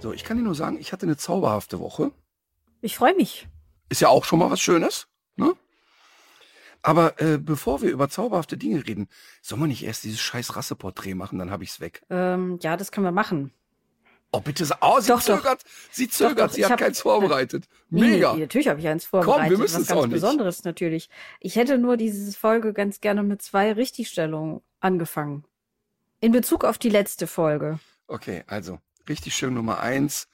So, ich kann dir nur sagen, ich hatte eine zauberhafte Woche. Ich freue mich. Ist ja auch schon mal was Schönes, ne? Aber äh, bevor wir über zauberhafte Dinge reden, soll man nicht erst dieses scheiß Rasseporträt machen, dann habe ich's weg. Ähm, ja, das können wir machen. Oh, bitte. Oh, sie Doch, doch. zögert. Sie zögert. doch, sie hat hab- keins vorbereitet. Mega. Nee, natürlich habe ich eins vorbereitet. wir müssen was es ganz auch nicht. Besonderes natürlich. Ich hätte nur diese Folge ganz gerne mit zwei Richtigstellungen angefangen. In Bezug auf die letzte Folge. Okay, also richtig schön Nummer eins.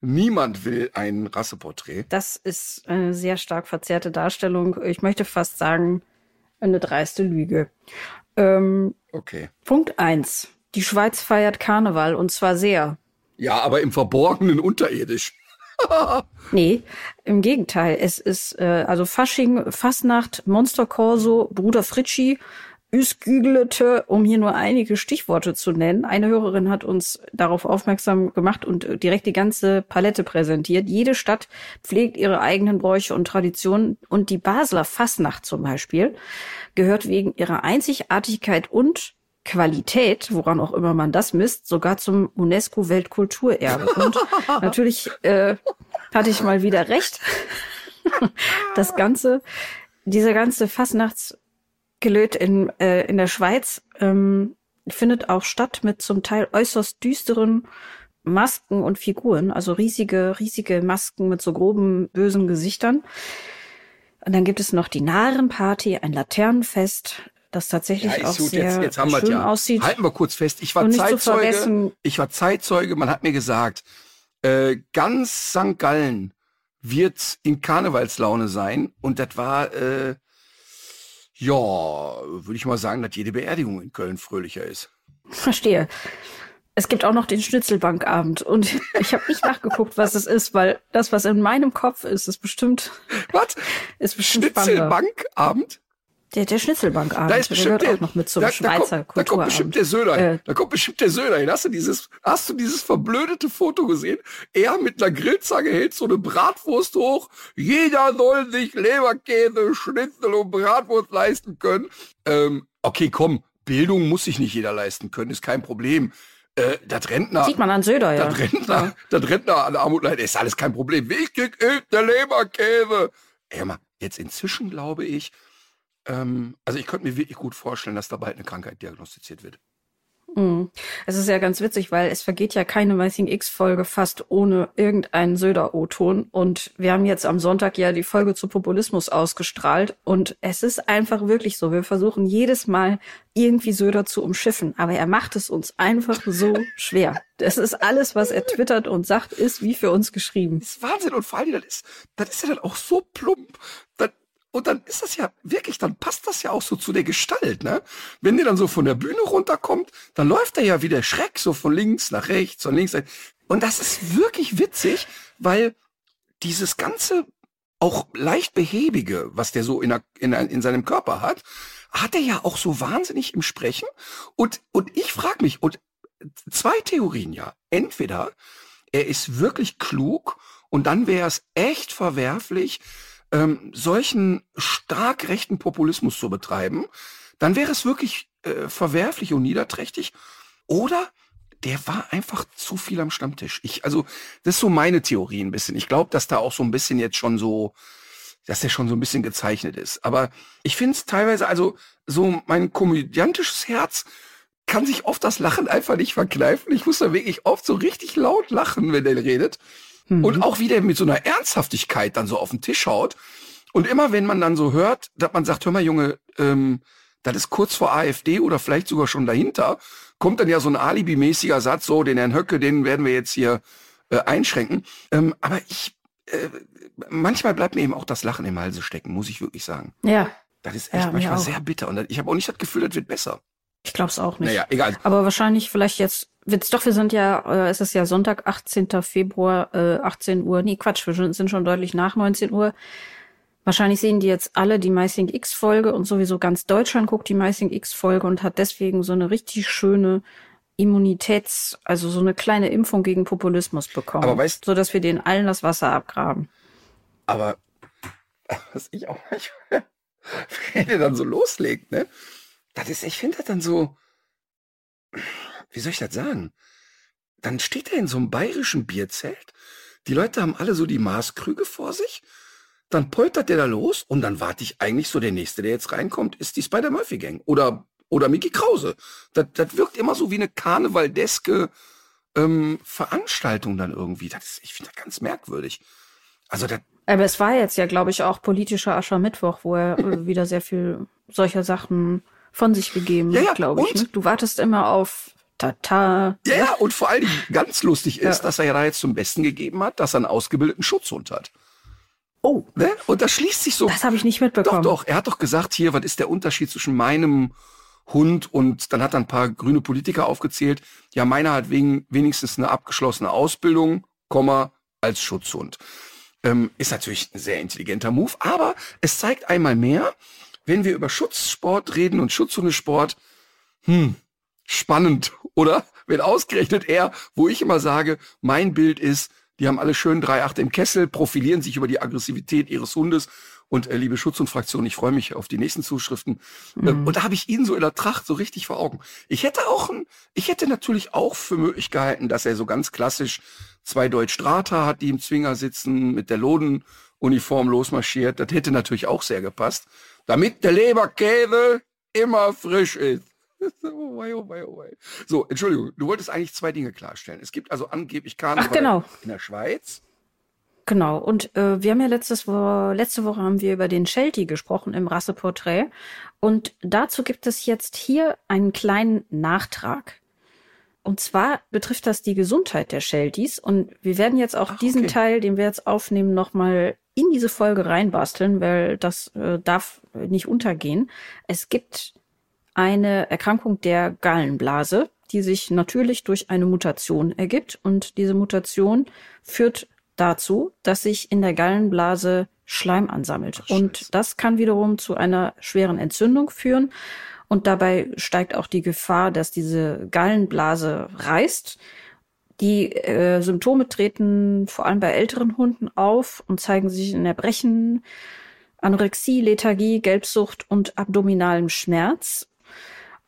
Niemand will ein Rasseporträt. Das ist eine sehr stark verzerrte Darstellung. Ich möchte fast sagen, eine dreiste Lüge. Ähm, Okay. Punkt eins: Die Schweiz feiert Karneval und zwar sehr. Ja, aber im Verborgenen unterirdisch. Nee, im Gegenteil. Es ist äh, also Fasching, Fasnacht, Monster Corso, Bruder Fritschi, Üskügelete, um hier nur einige Stichworte zu nennen. Eine Hörerin hat uns darauf aufmerksam gemacht und äh, direkt die ganze Palette präsentiert. Jede Stadt pflegt ihre eigenen Bräuche und Traditionen und die Basler Fasnacht zum Beispiel gehört wegen ihrer Einzigartigkeit und Qualität, woran auch immer man das misst, sogar zum UNESCO-Weltkulturerbe. Und natürlich äh, hatte ich mal wieder recht. Das ganze, dieser ganze Fastnachtsgelöt in, äh, in der Schweiz ähm, findet auch statt mit zum Teil äußerst düsteren Masken und Figuren, also riesige, riesige Masken mit so groben, bösen Gesichtern. Und dann gibt es noch die Narenparty, ein Laternenfest, das tatsächlich ist auch gut, sehr jetzt, jetzt haben wir schön ja. aussieht. Halten wir kurz fest. Ich war Zeitzeuge. ich war Zeitzeuge. Man hat mir gesagt, äh, ganz St. Gallen wird in Karnevalslaune sein. Und das war, äh, ja, würde ich mal sagen, dass jede Beerdigung in Köln fröhlicher ist. Verstehe. Es gibt auch noch den Schnitzelbankabend und ich habe nicht nachgeguckt, was es ist, weil das, was in meinem Kopf ist, ist bestimmt, Was? ist bestimmt. Schnitzelbankabend? Der, der Schnitzelbankabend, Da ist der bestimmt gehört auch noch mit zum da, Schweizer da kommt, da kommt bestimmt der Söder hin. Äh. Da kommt bestimmt der Söder hin. Hast du dieses, hast du dieses verblödete Foto gesehen? Er mit einer Grillzange hält so eine Bratwurst hoch. Jeder soll sich Leberkäse, Schnitzel und Bratwurst leisten können. Ähm, okay, komm. Bildung muss sich nicht jeder leisten können, ist kein Problem. Äh, das Rentner, Sieht man an Söder, ja. das Rentner, das Rentner an Armut leiden, ist alles kein Problem. Wichtig ist der Leberkäse. Ey, mal, jetzt inzwischen glaube ich, ähm, also ich könnte mir wirklich gut vorstellen, dass da bald eine Krankheit diagnostiziert wird. Mhm. Es ist ja ganz witzig, weil es vergeht ja keine Missing X-Folge fast ohne irgendeinen Söder-O-Ton. Und wir haben jetzt am Sonntag ja die Folge zu Populismus ausgestrahlt. Und es ist einfach wirklich so. Wir versuchen jedes Mal irgendwie Söder zu umschiffen. Aber er macht es uns einfach so schwer. Das ist alles, was er twittert und sagt, ist wie für uns geschrieben. Das ist Wahnsinn und vor allem, das ist, das ist ja dann auch so plump. Das, und dann ist das ja wirklich, dann passt das ja auch so zu der Gestalt, ne? Wenn der dann so von der Bühne runterkommt, dann läuft er ja wie der Schreck so von links nach rechts, von links nach Und das ist wirklich witzig, weil dieses ganze auch leicht behäbige, was der so in, der, in, in seinem Körper hat, hat er ja auch so wahnsinnig im Sprechen. Und, und ich frage mich, und zwei Theorien ja. Entweder er ist wirklich klug und dann wäre es echt verwerflich, ähm, solchen stark rechten Populismus zu betreiben. Dann wäre es wirklich äh, verwerflich und niederträchtig. Oder der war einfach zu viel am Stammtisch. Ich, also, das ist so meine Theorie ein bisschen. Ich glaube, dass da auch so ein bisschen jetzt schon so, dass der schon so ein bisschen gezeichnet ist. Aber ich finde es teilweise, also so mein komödiantisches Herz kann sich oft das Lachen einfach nicht verkneifen. Ich muss da wirklich oft so richtig laut lachen, wenn der redet. Und auch wie der mit so einer Ernsthaftigkeit dann so auf den Tisch haut. Und immer wenn man dann so hört, dass man sagt, hör mal Junge, ähm, das ist kurz vor AfD oder vielleicht sogar schon dahinter, kommt dann ja so ein alibimäßiger Satz, so den Herrn Höcke, den werden wir jetzt hier äh, einschränken. Ähm, aber ich, äh, manchmal bleibt mir eben auch das Lachen im Halse stecken, muss ich wirklich sagen. Ja, Das ist echt Ja, manchmal sehr bitter. Und ich habe auch nicht das Gefühl, das wird besser. Ich glaube es auch nicht. Naja, egal. Aber wahrscheinlich vielleicht jetzt wird's doch, wir sind ja, äh, es ist ja Sonntag, 18. Februar, äh, 18 Uhr. Nee, Quatsch, wir sind- schon deutlich nach 19 Uhr. Wahrscheinlich sehen die jetzt alle die MySync X-Folge und sowieso ganz Deutschland guckt die MySync X-Folge und hat deswegen so eine richtig schöne Immunitäts-, also so eine kleine Impfung gegen Populismus bekommen. Aber weißt- so dass wir denen allen das Wasser abgraben. Aber was ich auch manchmal, wenn der dann so loslegt, ne? Das ist, ich finde das dann so, wie soll ich das sagen? Dann steht er in so einem bayerischen Bierzelt. Die Leute haben alle so die Maßkrüge vor sich. Dann poltert der da los und dann warte ich eigentlich so, der Nächste, der jetzt reinkommt, ist die Spider-Murphy-Gang. Oder, oder Mickey Krause. Das, das wirkt immer so wie eine karnevaldeske ähm, Veranstaltung dann irgendwie. Das ist, ich finde das ganz merkwürdig. Also das, Aber es war jetzt ja, glaube ich, auch politischer Aschermittwoch, wo er äh, wieder sehr viel solcher Sachen von sich gegeben Ja, ja, glaube ich. Ne? Du wartest immer auf Tata. Ja, ja, und vor allen Dingen ganz lustig ist, Ja. dass er ja da jetzt zum Besten gegeben hat, dass er einen ausgebildeten Schutzhund hat. Oh, Ne? Und das schließt sich so. das habe ich nicht doch, mitbekommen. doch. Er hat doch gesagt, hier, was ist der Unterschied zwischen meinem Hund und dann hat er ein paar grüne Politiker aufgezählt. Ja, meiner hat wegen, wenigstens eine abgeschlossene Ausbildung, Komma, als Schutzhund. Ähm, ist natürlich ein sehr intelligenter Move, aber es zeigt einmal mehr, wenn wir über Schutzsport reden und Schutzhundesport, hm, spannend, oder? Wenn ausgerechnet er, wo ich immer sage, mein Bild ist, die haben alle schön 3,8 im Kessel, profilieren sich über die Aggressivität ihres Hundes. Und äh, liebe Schutz- und Fraktion, ich freue mich auf die nächsten Zuschriften. Äh, und da habe ich ihn so in der Tracht so richtig vor Augen. Ich hätte auch ein, ich hätte natürlich auch für möglich gehalten, dass er so ganz klassisch zwei Deutsch-Strata hat, die im Zwinger sitzen, mit der Lodenuniform losmarschiert. Das hätte natürlich auch sehr gepasst. Damit der Leberkäse immer frisch ist. Oh wei, oh wei, oh wei. So, Entschuldigung, du wolltest eigentlich zwei Dinge klarstellen. Es gibt also angeblich Karneval Ach, genau. in der Schweiz. Genau. Und äh, wir haben ja letztes Wo letzte Woche haben wir über den Sheltie gesprochen im Rasseporträt. Und dazu gibt es jetzt hier einen kleinen Nachtrag. Und zwar betrifft das die Gesundheit der Shelties. Und wir werden jetzt auch Ach, diesen okay. Teil, den wir jetzt aufnehmen, nochmal in diese Folge reinbasteln, weil das äh, darf nicht untergehen. Es gibt eine Erkrankung der Gallenblase, die sich natürlich durch eine Mutation ergibt. Und diese Mutation führt dazu, dass sich in der Gallenblase Schleim ansammelt. Ach, und das kann wiederum zu einer schweren Entzündung führen. Und dabei steigt auch die Gefahr, dass diese Gallenblase reißt. Die äh, Symptome treten vor allem bei älteren Hunden auf und zeigen sich in Erbrechen, Anorexie, Lethargie, Gelbsucht und abdominalem Schmerz.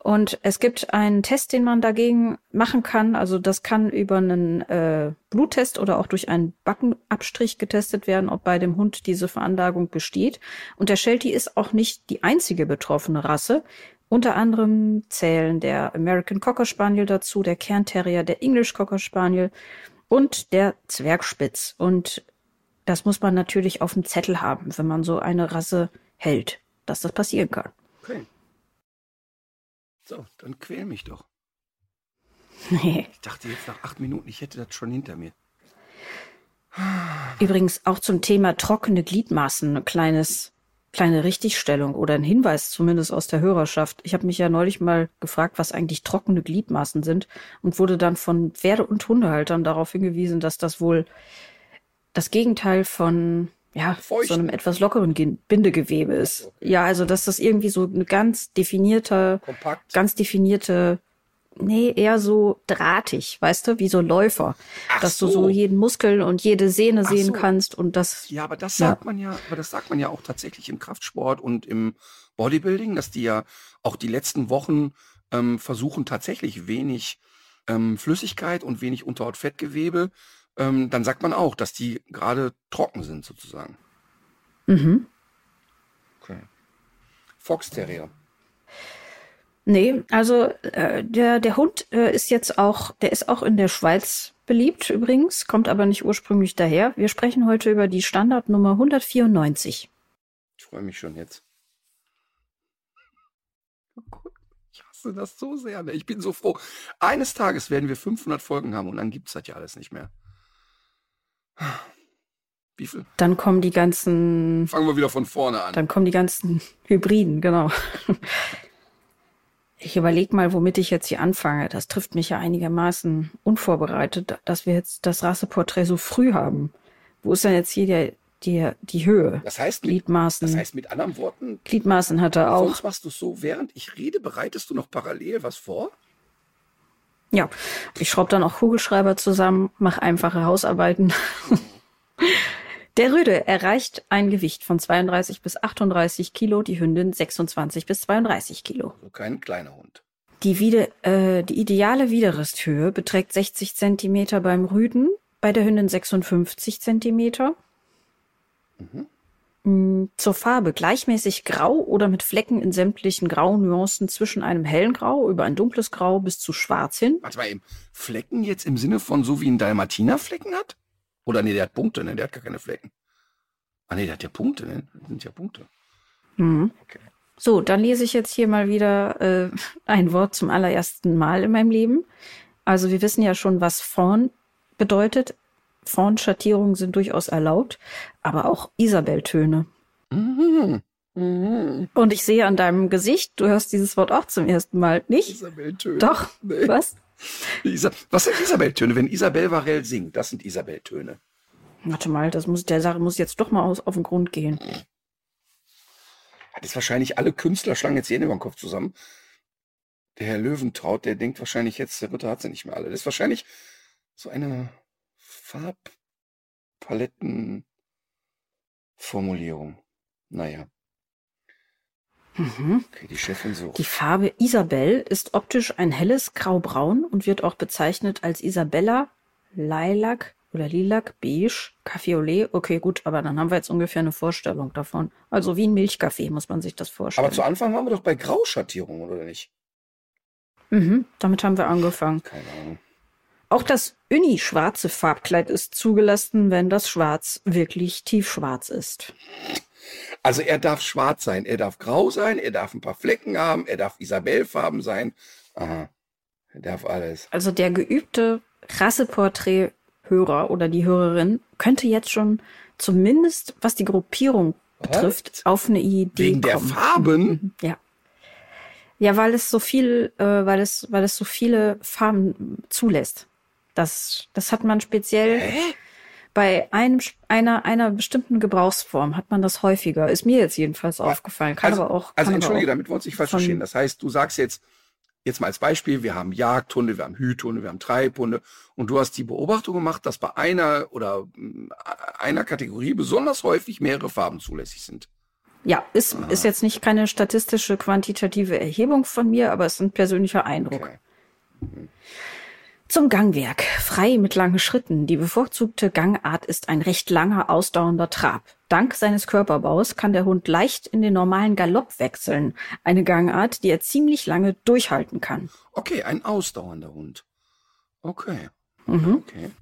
Und es gibt einen Test, den man dagegen machen kann. Also das kann über einen äh, Bluttest oder auch durch einen Backenabstrich getestet werden, ob bei dem Hund diese Veranlagung besteht. Und der Sheltie ist auch nicht die einzige betroffene Rasse. Unter anderem zählen der American Cocker Spaniel dazu, der Cairn Terrier, der English Cocker Spaniel und der Zwergspitz. Und das muss man natürlich auf dem Zettel haben, wenn man so eine Rasse hält, dass das passieren kann. Okay. So, dann quäl mich doch. Nee. Ich dachte jetzt nach acht Minuten, ich hätte das schon hinter mir. Übrigens auch zum Thema trockene Gliedmaßen ein kleines, kleine Richtigstellung oder ein Hinweis zumindest aus der Hörerschaft. Ich habe mich ja neulich mal gefragt, was eigentlich trockene Gliedmaßen sind und wurde dann von Pferde- und Hundehaltern darauf hingewiesen, dass das wohl das Gegenteil von ja, Feucht. so einem etwas lockeren Ge- Bindegewebe ist. Ja, also dass das irgendwie so eine ganz definierte, Kompakt. ganz definierte, nee, eher so drahtig, weißt du, wie so Läufer. Ach dass du so. so jeden Muskel und jede Sehne Ach sehen so. kannst und das, Ja, aber das Ja. sagt man ja, aber das sagt man ja auch tatsächlich im Kraftsport und im Bodybuilding, dass die ja auch die letzten Wochen ähm, versuchen tatsächlich wenig ähm, Flüssigkeit und wenig Unterhautfettgewebe. Ähm, dann sagt man auch, dass die gerade trocken sind sozusagen. mhm. Okay. Fox Terrier. Nee, also äh, der, der Hund äh, ist jetzt auch, der ist auch in der Schweiz beliebt übrigens, kommt aber nicht ursprünglich daher. Wir sprechen heute über die Standardnummer 194. Ich freue mich schon jetzt. Oh Ich hasse das so sehr. Ne? Ich bin so froh. Eines Tages werden wir 500 Folgen haben und dann gibt's das ja alles nicht mehr. Wie viel? Dann kommen die ganzen, Fangen wir wieder von vorne an. dann kommen die ganzen Hybriden, genau. Ich überlege mal, womit ich jetzt hier anfange. Das trifft mich ja einigermaßen unvorbereitet, dass wir jetzt das Rasseporträt so früh haben. Wo ist denn jetzt hier der, die, die Höhe? Das heißt, mit, Gliedmaßen. das heißt mit anderen Worten, Gliedmaßen hat er auch. sonst machst du so, während ich rede, bereitest du noch parallel was vor? Ja, ich schraube dann auch Kugelschreiber zusammen, mache einfache Hausarbeiten. Der Rüde erreicht ein Gewicht von 32 bis 38 Kilo, die Hündin 26 bis 32 Kilo. So kein kleiner Hund. Die, Wiede, äh, die ideale Widerristhöhe beträgt 60 Zentimeter beim Rüden, bei der Hündin 56 Zentimeter. Mm, Zur Farbe gleichmäßig grau oder mit Flecken in sämtlichen Graunuancen zwischen einem hellen Grau über ein dunkles Grau bis zu schwarz hin. Warte mal eben. Flecken jetzt im Sinne von so wie ein Dalmatiner Flecken hat? Oder nee, der hat Punkte, ne? Der hat gar keine Flecken. Ah nee, der hat ja Punkte, ne? Das sind ja Punkte. Mhm. Okay. So, dann lese ich jetzt hier mal wieder äh, ein Wort zum allerersten Mal in meinem Leben. Also wir wissen ja schon, was Fawn bedeutet. Fawn-Schattierungen sind durchaus erlaubt, aber auch Isabelltöne. Mhm. Mhm. Und ich sehe an deinem Gesicht, du hörst dieses Wort auch zum ersten Mal nicht. Isabelltöne. Doch, Nee. was? Was sind Isabelltöne? Wenn Isabel Varell singt, das sind Isabelltöne. Warte mal, das muss, der Sache muss jetzt doch mal aus, auf den Grund gehen. Hat jetzt wahrscheinlich alle Künstler schlagen jetzt jeden über den Kopf zusammen. Der Herr Löwentraut, der denkt wahrscheinlich jetzt, der Ritter hat sie nicht mehr alle. Das ist wahrscheinlich so eine Farbpalettenformulierung. Naja. Mhm. Okay, die Chefin so. Die Farbe Isabell ist optisch ein helles Graubraun und wird auch bezeichnet als Isabella, Lilac oder Lilac, Beige, Kaffeeolé. Okay, gut, aber dann haben wir jetzt ungefähr eine Vorstellung davon. Also wie ein Milchkaffee muss man sich das vorstellen. Aber zu Anfang waren wir doch bei Grauschattierungen, oder nicht? mhm, damit haben wir angefangen. Keine Ahnung. Auch das Uni-schwarze Farbkleid ist zugelassen, wenn das Schwarz wirklich tiefschwarz ist. Also er darf schwarz sein, er darf grau sein, er darf ein paar Flecken haben, er darf Isabellfarben sein. Aha. Er darf alles. Also der geübte Rasseporträt-Hörer oder die Hörerin könnte jetzt schon zumindest, was die Gruppierung betrifft, auf eine Idee Wegen der kommen. Farben? Ja. Ja, weil es so viel, äh, weil es, weil es so viele Farben zulässt. Das, das hat man speziell Hä? Bei einem, einer, einer bestimmten Gebrauchsform hat man das häufiger. Ist mir jetzt jedenfalls aufgefallen. Kann also, aber auch. Also entschuldige, auch damit wir uns nicht falsch verstehen. Das heißt, du sagst jetzt, jetzt mal als Beispiel, wir haben Jagdhunde, wir haben Hüthunde, wir haben Treibhunde und du hast die Beobachtung gemacht, dass bei einer oder mm, einer Kategorie besonders häufig mehrere Farben zulässig sind. Ja, ist, ist jetzt nicht keine statistische, quantitative Erhebung von mir, aber es ist ein persönlicher Eindruck. Okay. Zum Gangwerk. Frei mit langen Schritten. Die bevorzugte Gangart ist ein recht langer, ausdauernder Trab. Dank seines Körperbaus kann der Hund leicht in den normalen Galopp wechseln. Eine Gangart, die er ziemlich lange durchhalten kann. Okay, ein ausdauernder Hund. Okay. Mhm. Okay.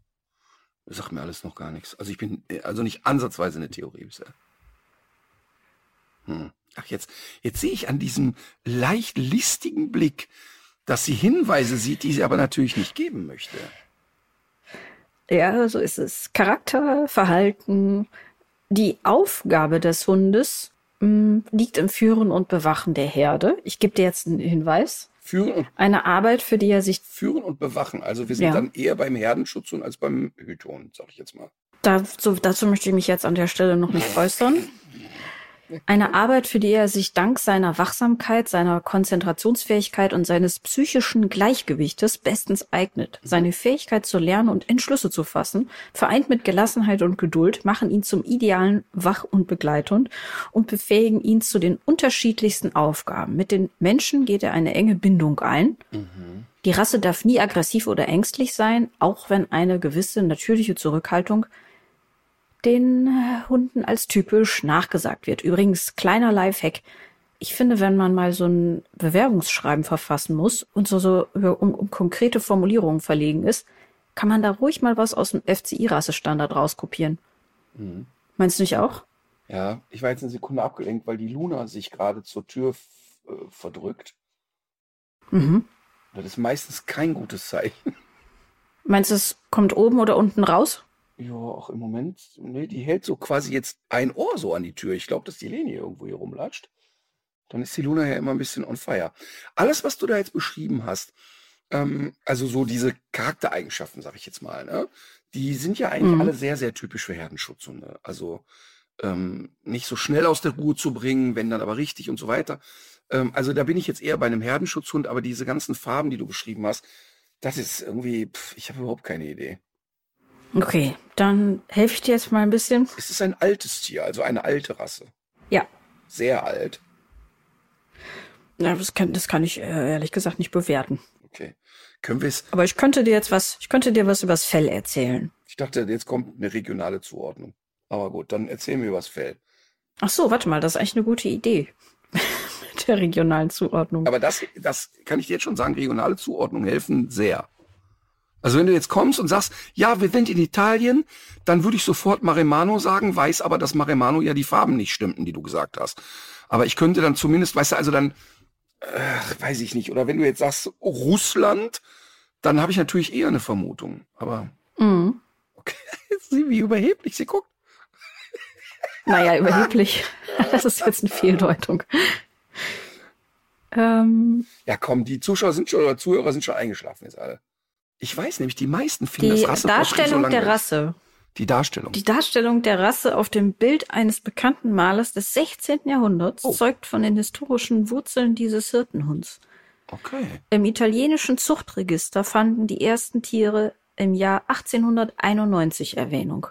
Das sagt mir alles noch gar nichts. Also ich bin äh, also nicht ansatzweise eine Theorie bisher. Hm. Ach, jetzt, jetzt sehe ich an diesem leicht listigen Blick, dass sie Hinweise sieht, die sie aber natürlich nicht geben möchte. Ja, so ist es. Charakter, Verhalten. Die Aufgabe des Hundes mh, liegt im Führen und Bewachen der Herde. Ich gebe dir jetzt einen Hinweis. Führen und, Eine Arbeit, für die er sich führen und bewachen. Also wir sind Ja. dann eher beim Herdenschutzhund als beim Hüthund, sag ich jetzt mal. Dazu, dazu möchte ich mich jetzt an der Stelle noch nicht äußern. Eine Arbeit, für die er sich dank seiner Wachsamkeit, seiner Konzentrationsfähigkeit und seines psychischen Gleichgewichtes bestens eignet. Seine Fähigkeit zu lernen und Entschlüsse zu fassen, vereint mit Gelassenheit und Geduld, machen ihn zum idealen Wach- und Begleithund und befähigen ihn zu den unterschiedlichsten Aufgaben. Mit den Menschen geht er eine enge Bindung ein. Die Rasse darf nie aggressiv oder ängstlich sein, auch wenn eine gewisse natürliche Zurückhaltung den äh, Hunden als typisch nachgesagt wird. Übrigens, kleiner Lifehack. Ich finde, wenn man mal so ein Bewerbungsschreiben verfassen muss und so, so um, um konkrete Formulierungen verlegen ist, kann man da ruhig mal was aus dem FCI-Rassestandard rauskopieren. Meinst du nicht auch? Ja, ich war jetzt eine Sekunde abgelenkt, weil die Luna sich gerade zur Tür äh, verdrückt. Mhm. Das ist meistens kein gutes Zeichen. Meinst du, es kommt oben oder unten raus? Ja, auch im Moment, nee, die hält so quasi jetzt ein Ohr so an die Tür. Ich glaube, dass die Leni irgendwo hier rumlatscht. Dann ist die Luna ja immer ein bisschen on fire. Alles, was du da jetzt beschrieben hast, ähm, also so diese Charaktereigenschaften, sag ich jetzt mal, ne? Die sind ja eigentlich Mhm. alle sehr, sehr typisch für Herdenschutzhunde. Also ähm, nicht so schnell aus der Ruhe zu bringen, wenn dann aber richtig und so weiter. Ähm, also da bin ich jetzt eher bei einem Herdenschutzhund, aber diese ganzen Farben, die du beschrieben hast, das ist irgendwie, pff, ich habe überhaupt keine Idee. Okay, dann helfe ich dir jetzt mal ein bisschen. Es ist ein altes Tier, also eine alte Rasse. Ja, Sehr alt. ja das, kann, das kann ich äh, ehrlich gesagt nicht bewerten. Okay. Können wir es, Aber ich könnte dir jetzt was, ich könnte dir was übers Fell erzählen. ich dachte, jetzt kommt eine regionale Zuordnung. Aber gut, dann erzähl mir was Fell. Ach so, warte mal, das ist eigentlich eine gute Idee. Mit der regionalen Zuordnung. Aber das, das kann ich dir jetzt schon sagen, regionale Zuordnungen helfen sehr. Also wenn du jetzt kommst und sagst, ja, wir sind in Italien, dann würde ich sofort Maremano sagen, weiß aber, dass Maremano ja die Farben nicht stimmten, die du gesagt hast. Aber ich könnte dann zumindest, weißt du, also dann, äh, weiß ich nicht, oder wenn du jetzt sagst Russland, dann habe ich natürlich eher eine Vermutung. Aber Mhm. okay, sieh, wie überheblich sie guckt. Naja, überheblich. Das ist jetzt eine Fehldeutung. Ähm, Ja, komm, die Zuschauer sind schon oder Zuhörer sind schon eingeschlafen jetzt alle. Ich weiß nämlich, die meisten finden die das Rasseporträt so Darstellung der langweilig. Rasse. Die Darstellung. Die Darstellung der Rasse auf dem Bild eines bekannten Malers des 16. Jahrhunderts Oh. zeugt von den historischen Wurzeln dieses Hirtenhunds. Okay. Im italienischen Zuchtregister fanden die ersten Tiere im Jahr 1891 Erwähnung.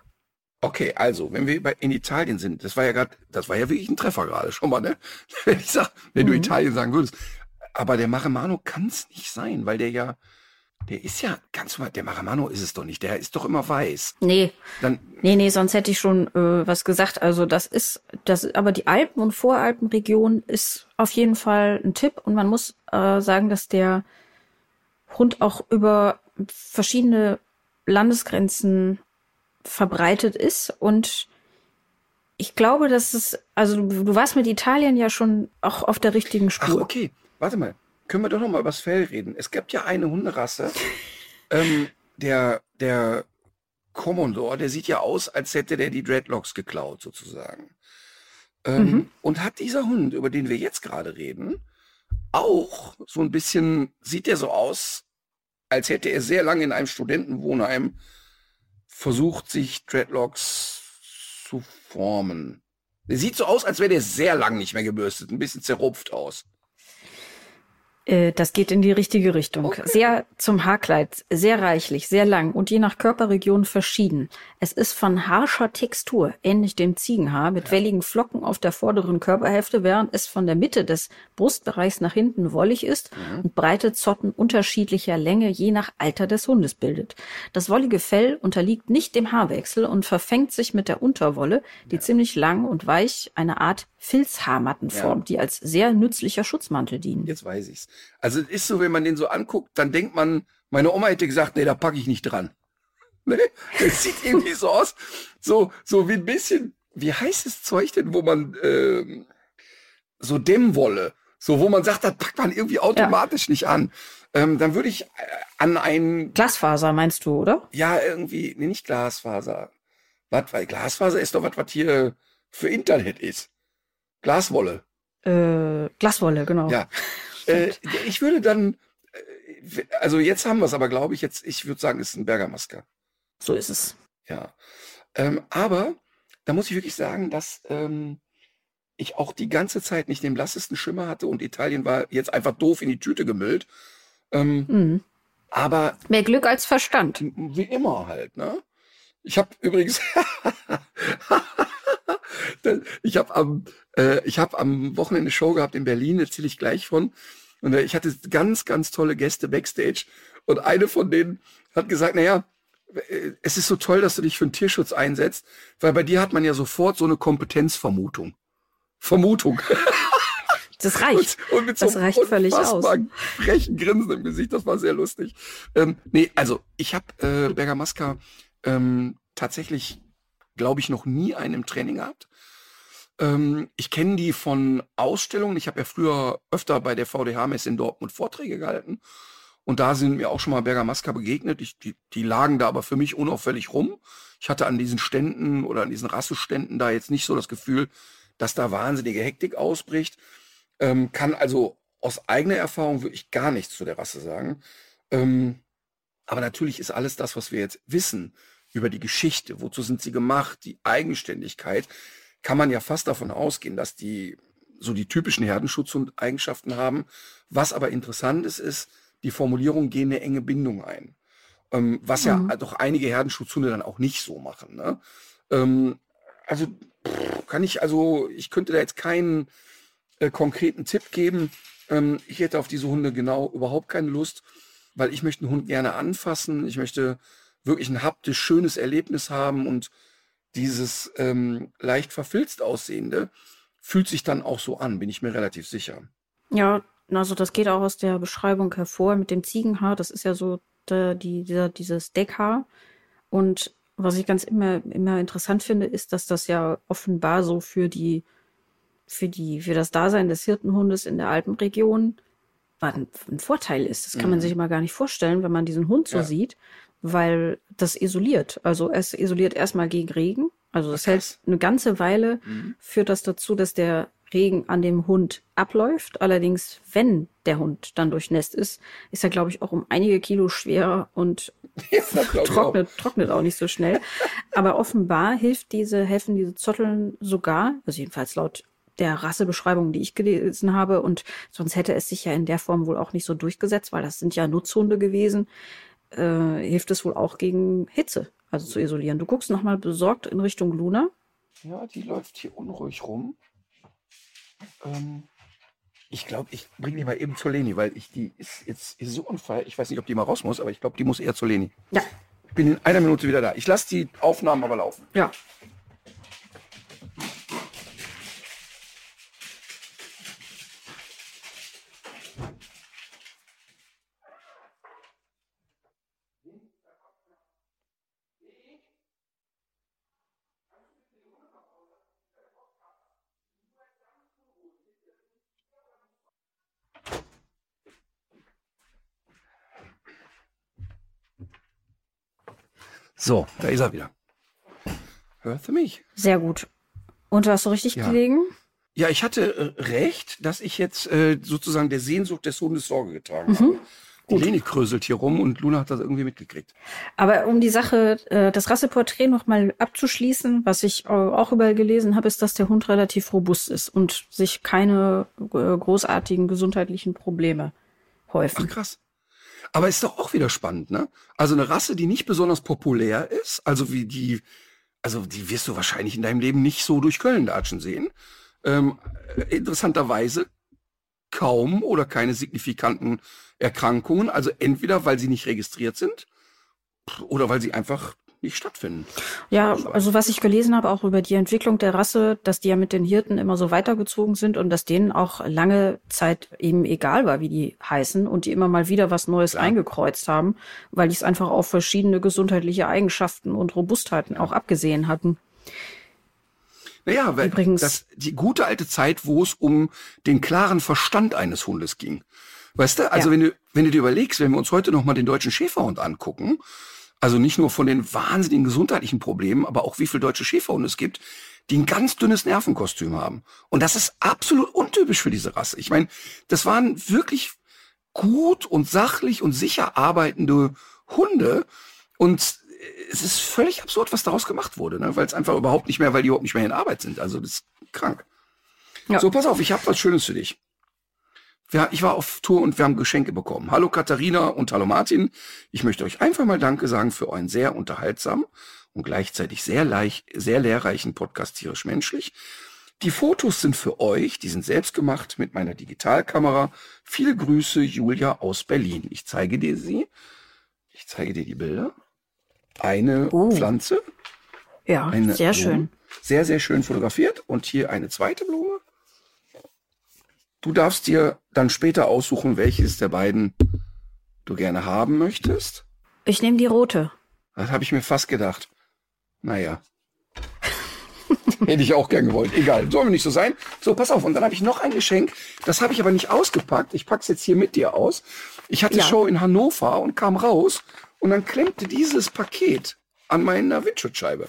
Okay, also, wenn wir in Italien sind, das war ja gerade, das war ja wirklich ein Treffer gerade schon mal, ne? Wenn ich sag, wenn du Mhm. Italien sagen würdest. Aber der Maremano kann es nicht sein, weil der ja, der ist ja ganz normal, der Maremano ist es doch nicht, der ist doch immer weiß. Nee, Dann, nee, nee, sonst hätte ich schon äh, was gesagt. Also das ist, das, aber die Alpen- und Voralpenregion ist auf jeden Fall ein Tipp und man muss äh, sagen, dass der Hund auch über verschiedene Landesgrenzen verbreitet ist und ich glaube, dass es, also du, warst mit Italien ja schon auch auf der richtigen ach, Spur. okay, warte mal, können wir doch noch mal über das Fell reden. Es gibt ja eine Hunderasse, ähm, der, der Commodore, der sieht ja aus, als hätte der die Dreadlocks geklaut, sozusagen. Ähm, Mhm. Und hat dieser Hund, über den wir jetzt gerade reden, auch so ein bisschen, sieht er so aus, als hätte er sehr lange in einem Studentenwohnheim versucht, sich Dreadlocks zu formen. Der sieht so aus, als wäre der sehr lang nicht mehr gebürstet, ein bisschen zerrupft aus. Äh, Das geht in die richtige Richtung. Okay. Sehr zum Haarkleid, sehr reichlich, sehr lang und je nach Körperregion verschieden. Es ist von harscher Textur, ähnlich dem Ziegenhaar, mit welligen Flocken auf der vorderen Körperhälfte, während es von der Mitte des Brustbereichs nach hinten wollig ist und breite Zotten unterschiedlicher Länge je nach Alter des Hundes bildet. Das wollige Fell unterliegt nicht dem Haarwechsel und verfängt sich mit der Unterwolle, die ziemlich lang und weich eine Art Filzhaarmatten Ja. formt, die als sehr nützlicher Schutzmantel dienen. Jetzt weiß ich's. Also es ist so, wenn man den so anguckt, dann denkt man, meine Oma hätte gesagt, nee, da packe ich nicht dran. Ne? Das sieht irgendwie so aus, so, so wie ein bisschen, wie heißt das Zeug denn, wo man, ähm, so Dämmwolle, so wo man sagt, das packt man irgendwie automatisch nicht an. Ähm, dann würde ich äh, an ein, Glasfaser meinst du, oder? ja, irgendwie, nee, nicht Glasfaser. Was, weil Glasfaser ist doch was, was hier für Internet ist. Glaswolle. Äh, Glaswolle, genau. Ja. Äh, ich würde dann, äh, also jetzt haben wir es aber, glaube ich, jetzt, ich würde sagen, es ist ein Bergamasker. So ist es. Ja. Ähm, aber da muss ich wirklich sagen, dass ähm, ich auch die ganze Zeit nicht den blassesten Schimmer hatte und Italien war jetzt einfach doof in die Tüte gemüllt. Ähm, Mhm. aber Mehr Glück als Verstand. wie immer halt, ne? Ich habe übrigens, ich habe am, äh, ich habe am Wochenende Show gehabt in Berlin, erzähle ich gleich von. Und äh, ich hatte ganz, ganz tolle Gäste backstage. Und eine von denen hat gesagt, naja, äh, es ist so toll, dass du dich für den Tierschutz einsetzt, weil bei dir hat man ja sofort so eine Kompetenzvermutung. Vermutung. Das reicht. Und, und mit Das so reicht völlig aus. frechen Grinsen im Gesicht, das war sehr lustig. Ähm, nee, also ich habe äh, Bergamaska ähm, tatsächlich, glaube ich, noch nie einen im Training gehabt. Ähm, ich kenne die von Ausstellungen. Ich habe ja früher öfter bei der VDH-Messe in Dortmund Vorträge gehalten. Und da sind mir auch schon mal Bergamasca begegnet. Ich, die, die lagen da aber für mich unauffällig rum. Ich hatte an diesen Ständen oder an diesen Rasseständen da jetzt nicht so das Gefühl, dass da wahnsinnige Hektik ausbricht. Ähm, kann also aus eigener Erfahrung wirklich gar nichts zu der Rasse sagen. Ähm, aber natürlich ist alles das, was wir jetzt wissen über die Geschichte, wozu sind sie gemacht, die Eigenständigkeit, kann man ja fast davon ausgehen, dass die so die typischen Herdenschutzeigenschaften haben. Was aber interessant ist, ist, die Formulierung gehen eine enge Bindung ein. Ähm, was mhm. ja doch einige Herdenschutzhunde dann auch nicht so machen. Ne? Ähm, also pff, kann ich, also ich könnte da jetzt keinen äh, konkreten Tipp geben. Ähm, ich hätte auf diese Hunde genau überhaupt keine Lust, weil ich möchte einen Hund gerne anfassen. Ich möchte wirklich ein haptisch schönes Erlebnis haben und dieses ähm, leicht verfilzt aussehende fühlt sich dann auch so an, bin ich mir relativ sicher. Ja, also das geht auch aus der Beschreibung hervor mit dem Ziegenhaar. Das ist ja so der, die, dieser, dieses Deckhaar. Und was ich ganz immer, immer interessant finde, ist, dass das ja offenbar so für die, für die, für das Dasein des Hirtenhundes in der Alpenregion ein, ein Vorteil ist. Das kann mhm. man sich immer gar nicht vorstellen, wenn man diesen Hund so ja. sieht, weil das isoliert. Also es isoliert erstmal gegen Regen. Also das hält eine ganze Weile, mhm. führt das dazu, dass der Regen an dem Hund abläuft. Allerdings, wenn der Hund dann durchnässt ist, ist er, glaube ich, auch um einige Kilo schwerer und trocknet, auch. trocknet auch nicht so schnell. Aber offenbar hilft diese, helfen diese Zotteln sogar, also jedenfalls laut der Rassebeschreibung, die ich gelesen habe. Und sonst hätte es sich ja in der Form wohl auch nicht so durchgesetzt, weil das sind ja Nutzhunde gewesen. Äh, hilft es wohl auch gegen Hitze, also zu isolieren. Du guckst nochmal besorgt in Richtung Luna. Ja, die läuft hier unruhig rum. Ähm, ich glaube, ich bringe die mal eben zur Leni, weil ich die ist jetzt ist so unfall. Ich weiß nicht, ob die mal raus muss, aber ich glaube, die muss eher zur Leni. Ja. Ich bin in einer Minute wieder da. Ich lasse die Aufnahmen aber laufen. Ja. So, da ist er wieder. Hörst du mich? Sehr gut. Und hast du richtig ja. gelegen? Ja, ich hatte äh, recht, dass ich jetzt äh, sozusagen der Sehnsucht des Hundes Sorge getragen mhm. habe. Die Leni kröselt hier rum und Luna hat das irgendwie mitgekriegt. Aber um die Sache, äh, das Rasseporträt nochmal abzuschließen, was ich äh, auch überall gelesen habe, ist, dass der Hund relativ robust ist und sich keine äh, großartigen gesundheitlichen Probleme häufen. Ach krass. Aber ist doch auch wieder spannend, ne? Also eine Rasse, die nicht besonders populär ist, also wie die, also die wirst du wahrscheinlich in deinem Leben nicht so durch Köln datschen sehen. Ähm, interessanterweise kaum oder keine signifikanten Erkrankungen. Also entweder weil sie nicht registriert sind oder weil sie einfach nicht stattfinden. Ja, also was ich gelesen habe, auch über die Entwicklung der Rasse, dass die ja mit den Hirten immer so weitergezogen sind und dass denen auch lange Zeit eben egal war, wie die heißen und die immer mal wieder was Neues ja. eingekreuzt haben, weil die es einfach auf verschiedene gesundheitliche Eigenschaften und Robustheiten auch abgesehen hatten. Naja, weil Übrigens, das, die gute alte Zeit, wo es um den klaren Verstand eines Hundes ging. Weißt du, also ja. wenn du, wenn du dir überlegst, wenn wir uns heute nochmal den deutschen Schäferhund angucken, also nicht nur von den wahnsinnigen gesundheitlichen Problemen, aber auch wie viele deutsche Schäferhunde es gibt, die ein ganz dünnes Nervenkostüm haben. Und das ist absolut untypisch für diese Rasse. Ich meine, das waren wirklich gut und sachlich und sicher arbeitende Hunde. Und es ist völlig absurd, was daraus gemacht wurde, ne? weil es einfach überhaupt nicht mehr, weil die überhaupt nicht mehr in Arbeit sind. Also das ist krank. Ja. So, pass auf, ich habe was Schönes für dich ich war auf Tour und wir haben Geschenke bekommen. Hallo Katharina und hallo Martin. Ich möchte euch einfach mal Danke sagen für euren sehr unterhaltsamen und gleichzeitig sehr leicht, sehr lehrreichen Podcast Tierisch Menschlich. Die Fotos sind für euch, die sind selbst gemacht mit meiner Digitalkamera. Viele Grüße, Julia aus Berlin. Ich zeige dir sie. Ich zeige dir die Bilder. Eine oh. Pflanze. Ja, sehr Blume. schön. Sehr, sehr schön fotografiert. Und hier eine zweite Blume. Du darfst dir dann später aussuchen, welches der beiden du gerne haben möchtest. Ich nehme die rote. Das habe ich mir fast gedacht. Naja. Hätte ich auch gern gewollt. Egal, soll mir nicht so sein. So, pass auf. Und dann habe ich noch ein Geschenk. Das habe ich aber nicht ausgepackt. Ich pack's jetzt hier mit dir aus. Ich hatte Ja. Show in Hannover und kam raus. Und dann klemmte dieses Paket an meiner Windschutzscheibe.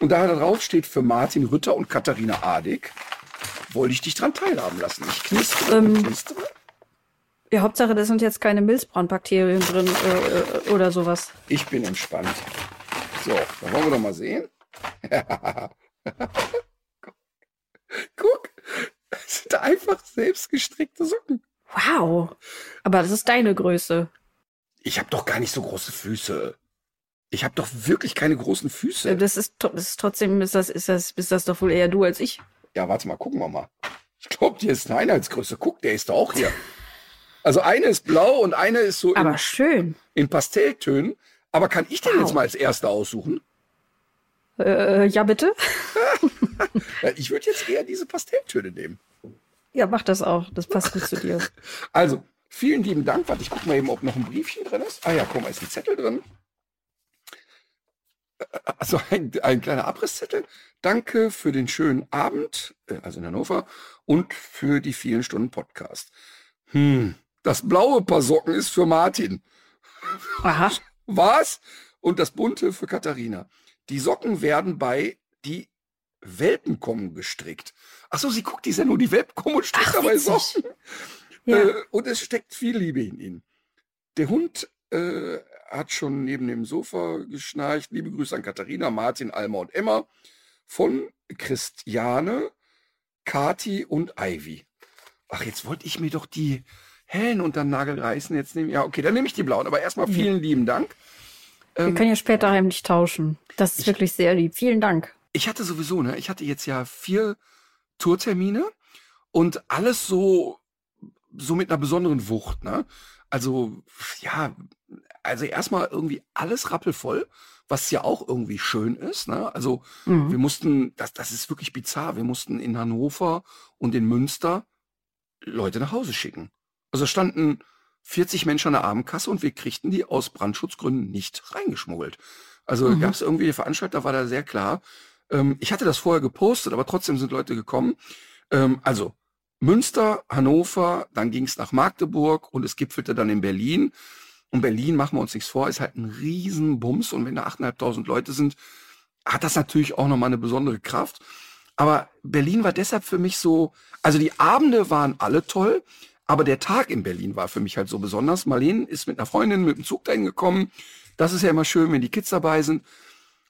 Und da drauf steht für Martin Rütter und Katharina Adig. Wollte ich dich dran teilhaben lassen. Ich knistere Ähm, knistere. Ja, Hauptsache, da sind jetzt keine Milzbrandbakterien drin äh, äh, oder sowas. Ich bin entspannt. So, dann wollen wir doch mal sehen. Guck, das sind einfach selbst gestrickte Socken. Wow. Aber das ist deine Größe. Ich habe doch gar nicht so große Füße. Ich habe doch wirklich keine großen Füße. Das ist, das ist trotzdem, ist das, ist das, ist das doch wohl eher du als ich. Ja, warte mal, gucken wir mal. Ich glaube, die ist eine Einheitsgröße. Guck, der ist doch auch hier. Also eine ist blau und eine ist so in, Aber schön. in Pastelltönen. Aber kann ich den Wow. jetzt mal als erster aussuchen? Äh, ja, bitte? Ich würde jetzt eher diese Pastelltöne nehmen. Ja, mach das auch. Das passt gut zu dir. Also, vielen lieben Dank. Warte, ich gucke mal eben, ob noch ein Briefchen drin ist. Ah ja, guck mal, ist ein Zettel drin. Also ein, ein kleiner Abrisszettel. Danke für den schönen Abend, äh, also in Hannover, und für die vielen Stunden Podcast. Hm, das blaue Paar Socken ist für Martin. Aha. Was? Und das bunte für Katharina. Die Socken werden bei die Welpen kommen gestrickt. Ach so, sie guckt die Sendung, die Welpen kommen und strickt Ach, dabei witzig. Socken. Ja. Äh, und es steckt viel Liebe in ihnen. Der Hund äh, hat schon neben dem Sofa geschnarcht. Liebe Grüße an Katharina, Martin, Alma und Emma von Christiane, Kati und Ivy. Ach, jetzt wollte ich mir doch die hellen unter den Nagel reißen. Jetzt nehme ja, okay, dann nehme ich die blauen. Aber erstmal vielen lieben Dank. Wir können ja später heimlich tauschen. Das ist wirklich sehr lieb. Vielen Dank. ich hatte sowieso, ne, ich hatte jetzt ja vier Tourtermine und alles so, so mit einer besonderen Wucht, ne? Also, ja, also erstmal irgendwie alles rappelvoll, was ja auch irgendwie schön ist, ne? Also, Mhm. wir mussten, das, das ist wirklich bizarr, wir mussten in Hannover und in Münster Leute nach Hause schicken. Also standen 40 Menschen an der Abendkasse und wir kriegten die aus Brandschutzgründen nicht reingeschmuggelt. Also Mhm. gab es irgendwie, Veranstalter war da sehr klar. Ähm, ich hatte das vorher gepostet, aber trotzdem sind Leute gekommen. Ähm, also Münster, Hannover, dann ging es nach Magdeburg und es gipfelte dann in Berlin. Und Berlin, machen wir uns nichts vor, ist halt ein Riesenbums. Und wenn da 8.500 Leute sind, hat das natürlich auch nochmal eine besondere Kraft. Aber Berlin war deshalb für mich so, also die Abende waren alle toll, aber der Tag in Berlin war für mich halt so besonders. Marlene ist mit einer Freundin mit dem Zug dahin gekommen. Das ist ja immer schön, wenn die Kids dabei sind.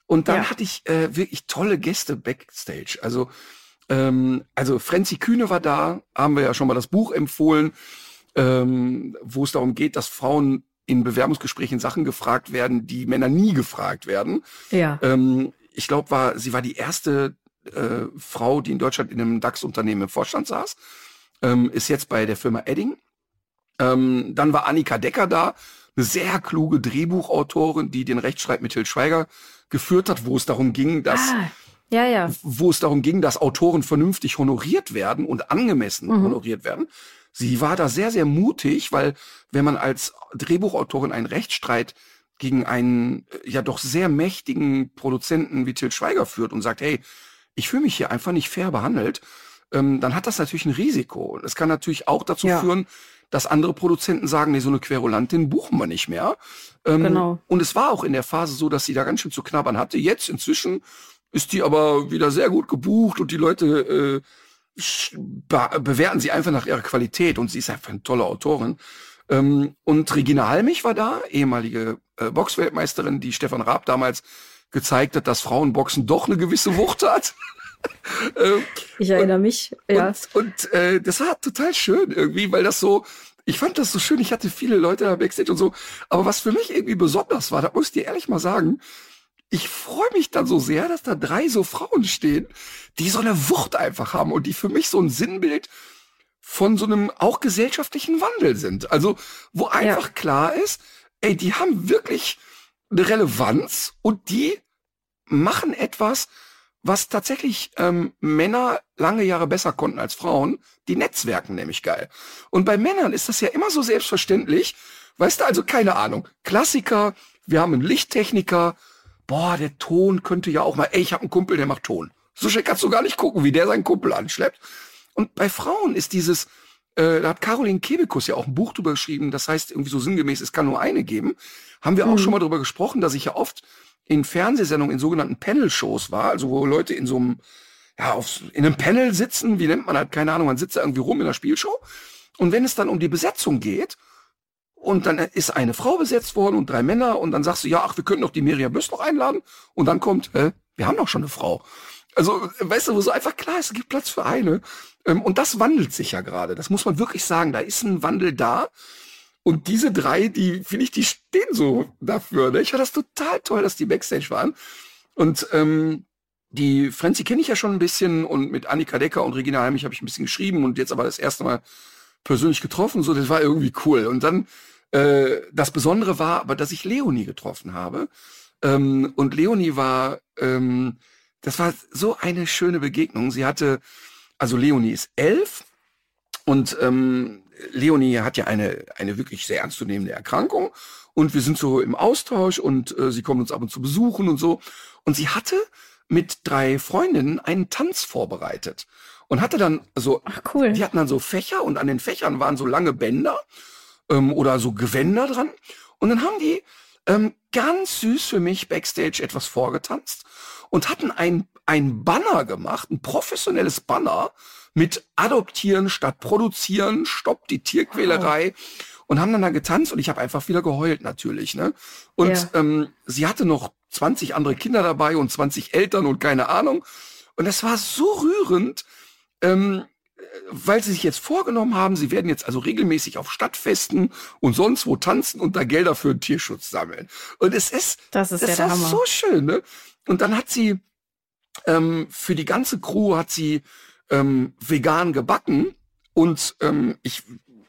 Und dann Ja. hatte ich äh, wirklich tolle Gäste backstage. Also, ähm, also Frenzy Kühne war da, haben wir ja schon mal das Buch empfohlen, ähm, wo es darum geht, dass Frauen in Bewerbungsgesprächen Sachen gefragt werden, die Männer nie gefragt werden. Ja. Ähm, ich glaube, war, sie war die erste äh, Frau, die in Deutschland in einem DAX-Unternehmen im Vorstand saß. Ähm, ist jetzt bei der Firma Edding. Ähm, dann war Annika Decker da, eine sehr kluge Drehbuchautorin, die den Rechtsstreit mit Til Schweiger geführt hat, wo es darum ging, dass Ah, ja, ja. wo es darum ging, dass Autoren vernünftig honoriert werden und angemessen Mhm. honoriert werden. Sie war da sehr, sehr mutig, weil wenn man als Drehbuchautorin einen Rechtsstreit gegen einen äh, ja doch sehr mächtigen Produzenten wie Til Schweiger führt und sagt, hey, ich fühle mich hier einfach nicht fair behandelt, ähm, dann hat das natürlich ein Risiko. Und es kann natürlich auch dazu Ja. führen, dass andere Produzenten sagen, nee, so eine Querulantin buchen wir nicht mehr. Ähm, Genau. Und es war auch in der Phase so, dass sie da ganz schön zu knabbern hatte. Jetzt inzwischen ist die aber wieder sehr gut gebucht und die Leute äh, bewerten sie einfach nach ihrer Qualität und sie ist einfach eine tolle Autorin. Ähm, und Regina Halmich war da, ehemalige äh, Boxweltmeisterin, die Stefan Raab damals gezeigt hat, dass Frauenboxen doch eine gewisse Wucht hat. ähm, Ich erinnere mich. Ja. und und äh, das war total schön irgendwie, weil das so, ich fand das so schön, ich hatte viele Leute da backstage und so, aber was für mich irgendwie besonders war, da muss ich dir ehrlich mal sagen, ich freue mich dann so sehr, dass da drei so Frauen stehen, die so eine Wucht einfach haben und die für mich so ein Sinnbild von so einem auch gesellschaftlichen Wandel sind. Also, wo einfach klar ist, ey, die haben wirklich eine Relevanz und die machen etwas, was tatsächlich ähm, Männer lange Jahre besser konnten als Frauen. Die Netzwerken nämlich geil. Und bei Männern ist das ja immer so selbstverständlich. Weißt du, also keine Ahnung. Klassiker, wir haben einen Lichttechniker. Boah, der Ton könnte ja auch mal, ey, ich habe einen Kumpel, der macht Ton. So schnell kannst du gar nicht gucken, wie der seinen Kumpel anschleppt. Und bei Frauen ist dieses, äh, da hat Caroline Kebekus ja auch ein Buch drüber geschrieben, das heißt irgendwie so sinngemäß, es kann nur eine geben. Haben wir auch mhm. schon mal drüber gesprochen, dass ich ja oft in Fernsehsendungen, in sogenannten Panel-Shows war, also wo Leute in so einem, ja, auf, in einem Panel sitzen, wie nennt man halt, keine Ahnung, man sitzt da irgendwie rum in der Spielshow. Und wenn es dann um die Besetzung geht, und dann ist eine Frau besetzt worden und drei Männer, und dann sagst du, ja, ach, wir könnten doch die Miriam Böss noch einladen. Und dann kommt, hä, wir haben doch schon eine Frau. Also, weißt du, wo so einfach klar ist, es gibt Platz für eine. Ähm, und das wandelt sich ja gerade. Das muss man wirklich sagen. Da ist ein Wandel da. Und diese drei, die, finde ich, die stehen so dafür. Ne? Ich fand das total toll, dass die Backstage waren. Und ähm, die Frenzy kenne ich ja schon ein bisschen und mit Annika Decker und Regina Heimich habe ich ein bisschen geschrieben und jetzt aber das erste Mal persönlich getroffen. So, das war irgendwie cool. Und dann äh, das Besondere war aber, dass ich Leonie getroffen habe. Ähm, und Leonie war, ähm, das war so eine schöne Begegnung. Sie hatte, also Leonie ist elf und ähm, Leonie hat ja eine, eine wirklich sehr ernstzunehmende Erkrankung und wir sind so im Austausch und äh, sie kommt uns ab und zu besuchen und so. Und sie hatte mit drei Freundinnen einen Tanz vorbereitet und hatte dann so, Ach, cool. die hatten dann so Fächer und an den Fächern waren so lange Bänder ähm, oder so Gewänder dran. Und dann haben die ähm, ganz süß für mich backstage etwas vorgetanzt und hatten ein, ein Banner gemacht, ein professionelles Banner mit Adoptieren statt Produzieren, Stopp die Tierquälerei. Wow. Und haben dann da getanzt und ich habe einfach wieder geheult natürlich. Ne? Und ja. ähm, sie hatte noch 20 andere Kinder dabei und 20 Eltern und keine Ahnung. Und das war so rührend, ähm, weil sie sich jetzt vorgenommen haben, sie werden jetzt also regelmäßig auf Stadtfesten und sonst wo tanzen und da Gelder für den Tierschutz sammeln. Und es ist, das ist das ja war so schön. Ne? Und dann hat sie ähm, für die ganze Crew hat sie ähm, vegan gebacken und ähm, ich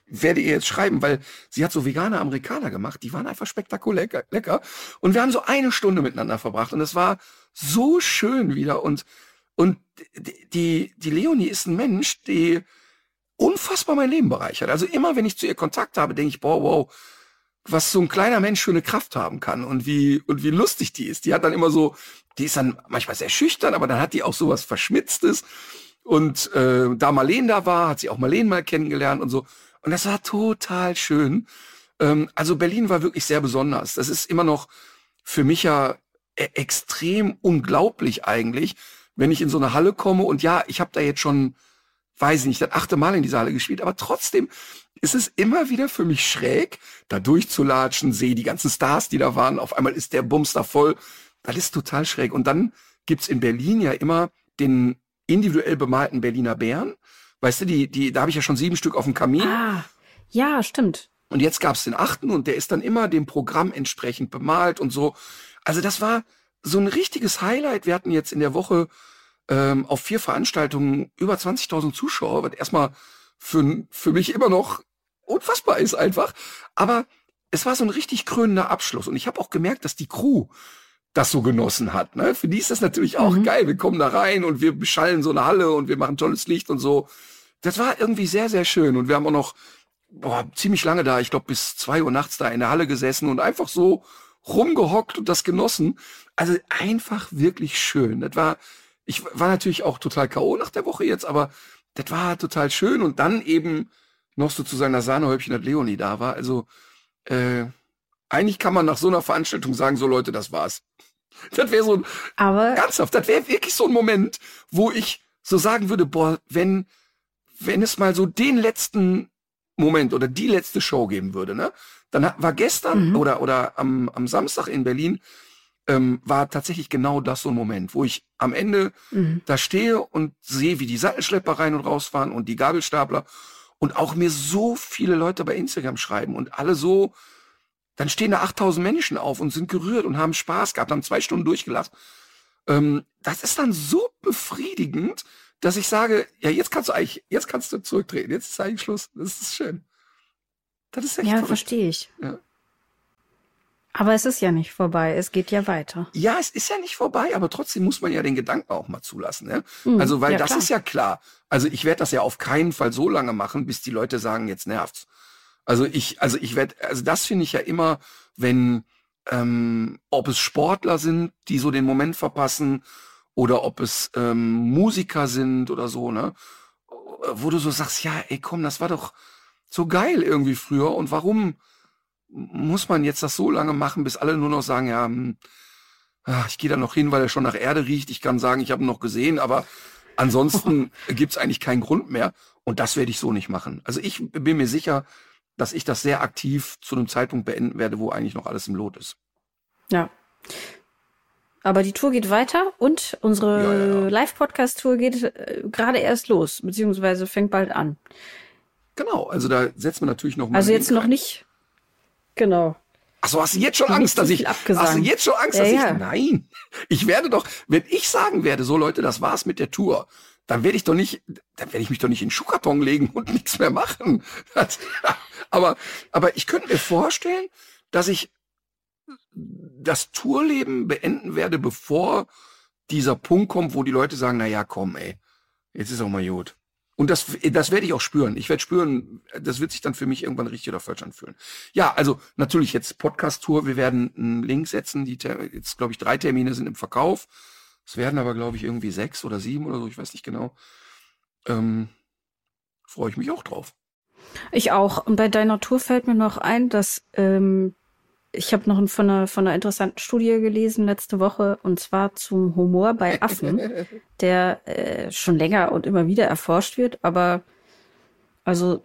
werde ihr jetzt schreiben, weil sie hat so vegane Amerikaner gemacht, die waren einfach spektakulär lecker und wir haben so eine Stunde miteinander verbracht und es war so schön wieder und und die die Leonie ist ein Mensch, die unfassbar mein Leben bereichert. Also immer wenn ich zu ihr Kontakt habe, denke ich, boah, wow, was so ein kleiner Mensch für eine Kraft haben kann und wie und wie lustig die ist. Die hat dann immer so, die ist dann manchmal sehr schüchtern, aber dann hat die auch so was Verschmitztes. Und äh, da Marlene da war, hat sie auch Marlene mal kennengelernt und so. Und das war total schön. Ähm, also Berlin war wirklich sehr besonders. Das ist immer noch für mich ja e extrem unglaublich eigentlich, wenn ich in so eine Halle komme und ja, ich habe da jetzt schon, weiß ich nicht, das achte Mal in dieser Halle gespielt, aber trotzdem ist es immer wieder für mich schräg, da durchzulatschen, sehe die ganzen Stars, die da waren, auf einmal ist der Bums da voll. Das ist total schräg. Und dann gibt's in Berlin ja immer den individuell bemalten Berliner Bären. Weißt du, die, die, da habe ich ja schon sieben Stück auf dem Kamin. Ah, ja, stimmt. Und jetzt gab's den achten und der ist dann immer dem Programm entsprechend bemalt und so. Also das war so ein richtiges Highlight. Wir hatten jetzt in der Woche ähm, auf vier Veranstaltungen über 20.000 Zuschauer, was erstmal für, für mich immer noch unfassbar ist einfach. Aber es war so ein richtig krönender Abschluss. Und ich habe auch gemerkt, dass die Crew das so genossen hat. Ne? Für die ist das natürlich auch mhm. geil. Wir kommen da rein und wir beschallen so eine Halle und wir machen tolles Licht und so. Das war irgendwie sehr, sehr schön. Und wir haben auch noch boah, ziemlich lange da, ich glaube bis zwei Uhr nachts da in der Halle gesessen und einfach so rumgehockt und das genossen. Also einfach wirklich schön. Das war, ich war natürlich auch total K.O. nach der Woche jetzt, aber das war total schön. Und dann eben noch so zu seiner Sahnehäubchen, dass Leonie da war. Also äh, eigentlich kann man nach so einer Veranstaltung sagen, so Leute, das war's. Das wäre so ein, Aber ernsthaft, das wäre wirklich so ein Moment, wo ich so sagen würde, boah, wenn, wenn es mal so den letzten Moment oder die letzte Show geben würde, ne? Dann war gestern mhm. oder, oder am, am Samstag in Berlin, ähm, war tatsächlich genau das so ein Moment, wo ich am Ende mhm. da stehe und sehe, wie die Sattelschlepper rein und rausfahren und die Gabelstapler und auch mir so viele Leute bei Instagram schreiben und alle so, dann stehen da 8000 Menschen auf und sind gerührt und haben Spaß gehabt, haben zwei Stunden durchgelacht. Ähm, das ist dann so befriedigend, dass ich sage, ja, jetzt kannst du eigentlich, jetzt kannst du zurücktreten, jetzt ist eigentlich Schluss. Das ist schön. Das ist echt Ja, verstehe ich. Ja. Aber es ist ja nicht vorbei, es geht ja weiter. Ja, es ist ja nicht vorbei, aber trotzdem muss man ja den Gedanken auch mal zulassen. Ne? Mhm, also, weil ja, das klar. ist ja klar. Also ich werde das ja auf keinen Fall so lange machen, bis die Leute sagen, jetzt nervt's. Also ich, also ich werde, also das finde ich ja immer, wenn, ähm, ob es Sportler sind, die so den Moment verpassen, oder ob es ähm, Musiker sind oder so, ne? Wo du so sagst, ja, ey, komm, das war doch so geil irgendwie früher und warum muss man jetzt das so lange machen, bis alle nur noch sagen, ja, hm, ach, ich gehe da noch hin, weil er schon nach Erde riecht. Ich kann sagen, ich habe ihn noch gesehen, aber ansonsten gibt's eigentlich keinen Grund mehr. Und das werde ich so nicht machen. Also ich bin mir sicher, dass ich das sehr aktiv zu einem Zeitpunkt beenden werde, wo eigentlich noch alles im Lot ist. Ja. Aber die Tour geht weiter und unsere Ja, ja. Live-Podcast-Tour geht äh, gerade erst los, beziehungsweise fängt bald an. Genau, also da setzt man natürlich noch mal Also jetzt noch nicht. Genau. Ach so, hast du jetzt schon Angst, dass ich, hast du jetzt schon Angst, Ja, dass ja. ich, nein, ich werde doch, wenn ich sagen werde, so Leute, das war's mit der Tour, dann werde ich doch nicht, dann werde ich mich doch nicht in den Schuhkarton legen und nichts mehr machen. Das, aber, aber ich könnte mir vorstellen, dass ich das Tourleben beenden werde, bevor dieser Punkt kommt, wo die Leute sagen, na ja, komm, ey, jetzt ist auch mal gut. Und das, das werde ich auch spüren. Ich werde spüren, das wird sich dann für mich irgendwann richtig oder falsch anfühlen. Ja, also natürlich jetzt Podcast-Tour. Wir werden einen Link setzen. Die jetzt glaube ich drei Termine sind im Verkauf. Es werden aber glaube ich irgendwie sechs oder sieben oder so. Ich weiß nicht genau. Ähm, Freue ich mich auch drauf. Ich auch. Und bei deiner Tour fällt mir noch ein, dass ähm, ich habe noch von einer, von einer interessanten Studie gelesen letzte Woche, und zwar zum Humor bei Affen, der äh, schon länger und immer wieder erforscht wird. Aber also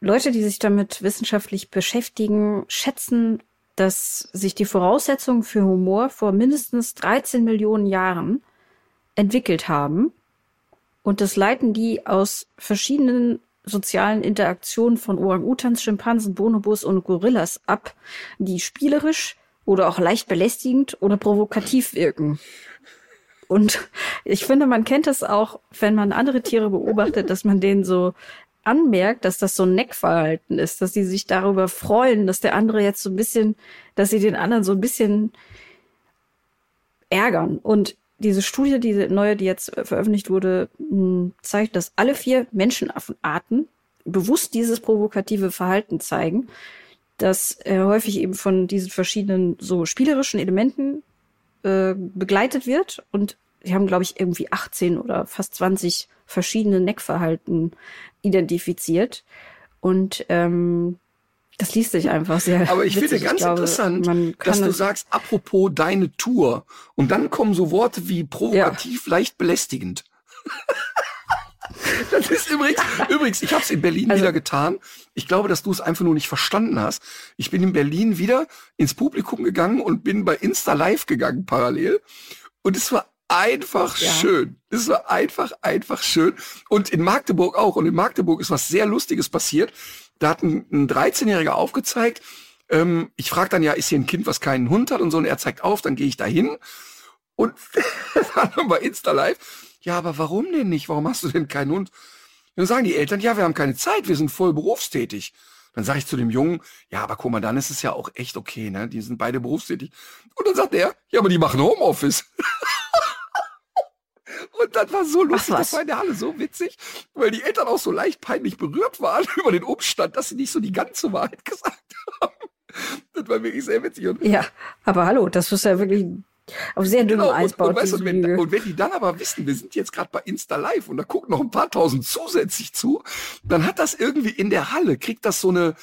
Leute, die sich damit wissenschaftlich beschäftigen, schätzen, dass sich die Voraussetzungen für Humor vor mindestens 13 Millionen Jahren entwickelt haben. Und das leiten die aus verschiedenen sozialen Interaktionen von Orang-Utans, Schimpansen, Bonobos und Gorillas ab, die spielerisch oder auch leicht belästigend oder provokativ wirken. Und ich finde, man kennt es auch, wenn man andere Tiere beobachtet, dass man denen so anmerkt, dass das so ein Neckverhalten ist, dass die sich darüber freuen, dass der andere jetzt so ein bisschen, dass sie den anderen so ein bisschen ärgern. Und diese Studie, diese neue, die jetzt äh, veröffentlicht wurde, mh, zeigt, dass alle vier Menschenaffenarten bewusst dieses provokative Verhalten zeigen, das äh, häufig eben von diesen verschiedenen so spielerischen Elementen äh, begleitet wird. Und sie haben, glaube ich, irgendwie 18 oder fast 20 verschiedene Neckverhalten identifiziert. Und ähm, das liest sich einfach sehr. Aber ich witzig. finde ganz glaube, interessant, dass du sagst, apropos deine Tour. Und dann kommen so Worte wie provokativ, leicht belästigend. das ist übrigens, übrigens, ich habe es in Berlin Also- wieder getan. Ich glaube, dass du es einfach nur nicht verstanden hast. Ich bin in Berlin wieder ins Publikum gegangen und bin bei Insta Live gegangen parallel. Und es war einfach Ja. schön. Es war einfach, einfach schön. Und in Magdeburg auch. Und in Magdeburg ist was sehr Lustiges passiert. Da hat ein, ein 13-Jähriger aufgezeigt, ähm, ich frage dann ja, ist hier ein Kind, was keinen Hund hat und so, und er zeigt auf, dann gehe ich da hin und dann bei Insta Live, ja, aber warum denn nicht? Warum hast du denn keinen Hund? Dann sagen die Eltern, ja, wir haben keine Zeit, wir sind voll berufstätig. Dann sage ich zu dem Jungen, ja, aber guck mal, dann ist es ja auch echt okay, ne? Die sind beide berufstätig. Und dann sagt er, ja, aber die machen Homeoffice. Und das war so lustig, was. das war in der Halle so witzig, weil die Eltern auch so leicht peinlich berührt waren über den Umstand, dass sie nicht so die ganze Wahrheit gesagt haben. Das war wirklich sehr witzig. Und Ja, aber hallo, das ist ja wirklich auf sehr dünnem Genau, Eis und, baut und, weißt, und, wenn, und wenn die dann aber wissen, wir sind jetzt gerade bei Insta Live und da gucken noch ein paar tausend zusätzlich zu, dann hat das irgendwie in der Halle, kriegt das so eine,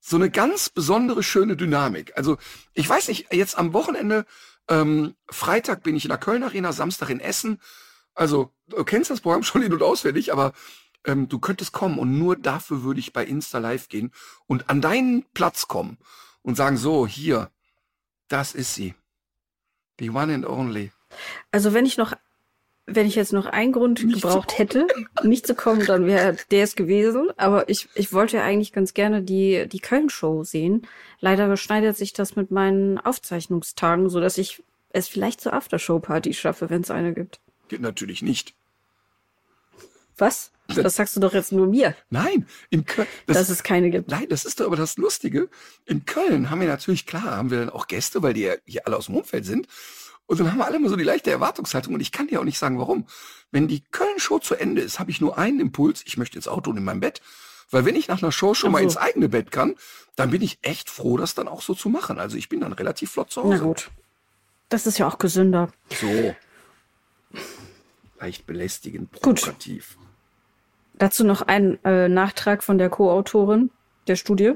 so eine ganz besondere, schöne Dynamik. Also ich weiß nicht, jetzt am Wochenende, ähm, Freitag bin ich in der Köln Arena, Samstag in Essen. Also du kennst das Programm schon in- und auswendig, aber ähm, du könntest kommen und nur dafür würde ich bei Insta Live gehen und an deinen Platz kommen und sagen, so, hier, das ist sie. The one and only. Also wenn ich noch, wenn ich jetzt noch einen Grund Nicht gebraucht hätte, nicht zu kommen, dann wäre der es gewesen. Aber ich, ich wollte ja eigentlich ganz gerne die, die Köln-Show sehen. Leider überschneidet sich das mit meinen Aufzeichnungstagen, so dass ich es vielleicht zur Aftershow-Party schaffe, wenn es eine gibt. Geht natürlich nicht. Was? Das sagst du doch jetzt nur mir, Nein, in Köln. Das, dass es keine gibt. nein, das ist doch aber das Lustige. In Köln haben wir natürlich, klar, haben wir dann auch Gäste, weil die ja hier alle aus dem Umfeld sind. Und dann haben wir alle mal so die leichte Erwartungshaltung. Und ich kann dir auch nicht sagen, warum. Wenn die Köln-Show zu Ende ist, habe ich nur einen Impuls. Ich möchte ins Auto und in mein Bett. Weil wenn ich nach einer Show schon Ach mal so. ins eigene Bett kann, dann bin ich echt froh, das dann auch so zu machen. Also ich bin dann relativ flott zu Na Hause. gut. Das ist ja auch gesünder. So. Leicht belästigend, provokativ. Gut. Dazu noch ein äh, Nachtrag von der Co-Autorin der Studie.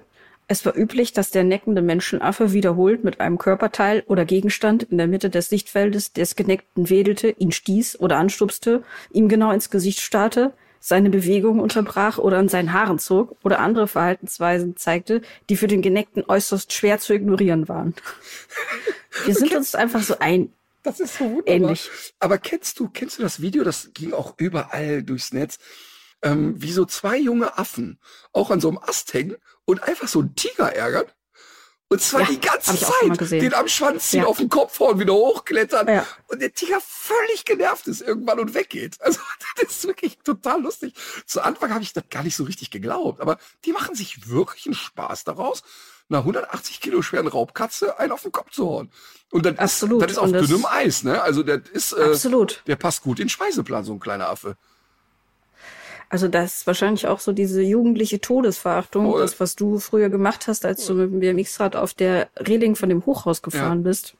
Es war üblich, dass der neckende Menschenaffe wiederholt mit einem Körperteil oder Gegenstand in der Mitte des Sichtfeldes des Geneckten wedelte, ihn stieß oder anstupste, ihm genau ins Gesicht starrte, seine Bewegung unterbrach oder an seinen Haaren zog oder andere Verhaltensweisen zeigte, die für den Geneckten äußerst schwer zu ignorieren waren. Wir sind uns einfach so ein. Das ist so wunderbar. Ähnlich. Aber kennst du, kennst du das Video? Das ging auch überall durchs Netz ähm, wie so zwei junge Affen auch an so einem Ast hängen und einfach so einen Tiger ärgern. Und zwar ja, die ganze Zeit den am Schwanz ziehen, ja. auf den Kopf hauen, wieder hochklettern. Ja. Und der Tiger völlig genervt ist irgendwann und weggeht. Also das ist wirklich total lustig. Zu Anfang habe ich das gar nicht so richtig geglaubt. Aber die machen sich wirklich einen Spaß daraus, einer 180 Kilo schweren Raubkatze einen auf den Kopf zu hauen. Und das, Absolut. Ist, das ist auf dünnem Eis. Ne? Also das ist, äh, Absolut. der passt gut in den Speiseplan, so ein kleiner Affe. Also das ist wahrscheinlich auch so diese jugendliche Todesverachtung, Voll. das, was du früher gemacht hast, als du mit dem BMX-Rad auf der Reling von dem Hochhaus gefahren ja. bist.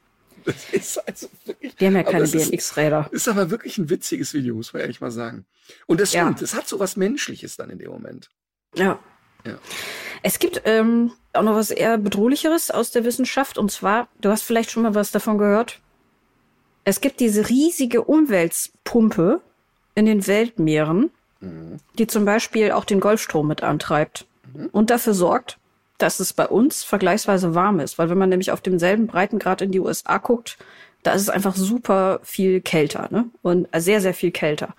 Das ist also wirklich. Die haben ja keine BMX-Räder. Ist, ist aber wirklich ein witziges Video, muss man ehrlich mal sagen. Und das stimmt, es hat so was Menschliches dann in dem Moment. Ja. Ja. Es gibt ähm, auch noch was eher bedrohlicheres aus der Wissenschaft und zwar, du hast vielleicht schon mal was davon gehört. Es gibt diese riesige Umweltpumpe in den Weltmeeren die zum Beispiel auch den Golfstrom mit antreibt und dafür sorgt, dass es bei uns vergleichsweise warm ist. Weil wenn man nämlich auf demselben Breitengrad in die USA guckt, da ist es einfach super viel kälter ne? und sehr, sehr viel kälter.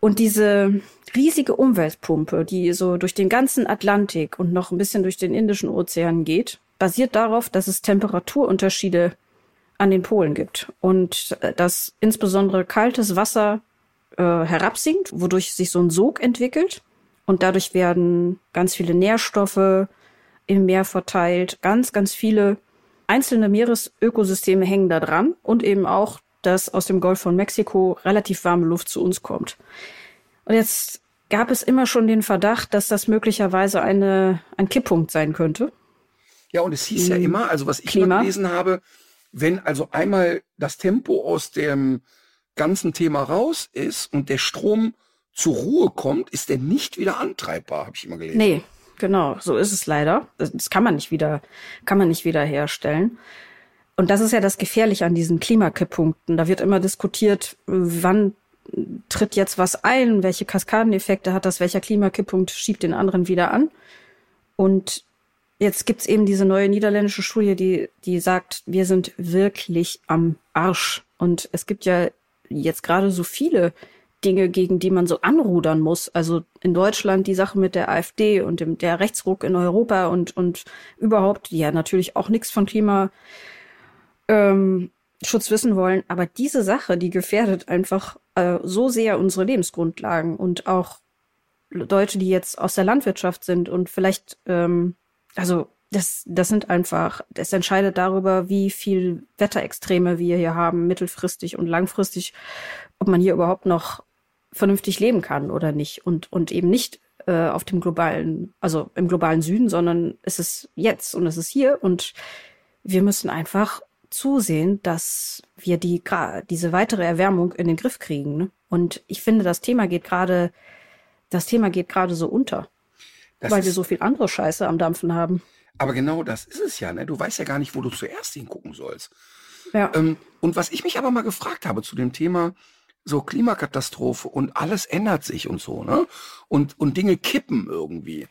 Und diese riesige Umweltpumpe, die so durch den ganzen Atlantik und noch ein bisschen durch den Indischen Ozean geht, basiert darauf, dass es Temperaturunterschiede an den Polen gibt und äh, dass insbesondere kaltes Wasser äh, herabsinkt, wodurch sich so ein Sog entwickelt. Und dadurch werden ganz viele Nährstoffe im Meer verteilt. Ganz, ganz viele einzelne Meeresökosysteme hängen da dran und eben auch, dass aus dem Golf von Mexiko relativ warme Luft zu uns kommt. Und jetzt gab es immer schon den Verdacht, dass das möglicherweise eine, ein Kipppunkt sein könnte. Ja, und es hieß ja immer, also was ich Klima. mal gelesen habe, wenn also einmal das Tempo aus dem ganzen Thema raus ist und der Strom zur Ruhe kommt, ist der nicht wieder antreibbar, habe ich immer gelesen. Nee, genau, so ist es leider. Das, das kann man nicht wieder, kann man nicht wieder herstellen. Und das ist ja das Gefährliche an diesen Klimakipppunkten. Da wird immer diskutiert, wann tritt jetzt was ein, welche Kaskadeneffekte hat das, welcher Klimakipppunkt schiebt den anderen wieder an. Und jetzt gibt's eben diese neue niederländische Studie, die, die sagt, wir sind wirklich am Arsch. Und es gibt ja jetzt gerade so viele Dinge, gegen die man so anrudern muss. Also in Deutschland die Sache mit der AfD und dem, der Rechtsruck in Europa und, und überhaupt, die ja natürlich auch nichts von Klimaschutz ähm, wissen wollen. Aber diese Sache, die gefährdet einfach äh, so sehr unsere Lebensgrundlagen und auch Leute, die jetzt aus der Landwirtschaft sind und vielleicht, ähm, also das, das sind einfach, das entscheidet darüber, wie viel Wetterextreme wir hier haben, mittelfristig und langfristig, ob man hier überhaupt noch vernünftig leben kann oder nicht und, und eben nicht äh, auf dem globalen, also im globalen Süden, sondern es ist jetzt und es ist hier und wir müssen einfach zusehen, dass wir die diese weitere Erwärmung in den Griff kriegen. Ne? Und ich finde, das Thema geht gerade, das Thema geht gerade so unter, das weil wir so viel andere Scheiße am Dampfen haben. Aber genau das ist es ja, ne? Du weißt ja gar nicht, wo du zuerst hingucken sollst. Ja. Ähm, und was ich mich aber mal gefragt habe zu dem Thema so Klimakatastrophe und alles ändert sich und so, ne? Und, und Dinge kippen irgendwie.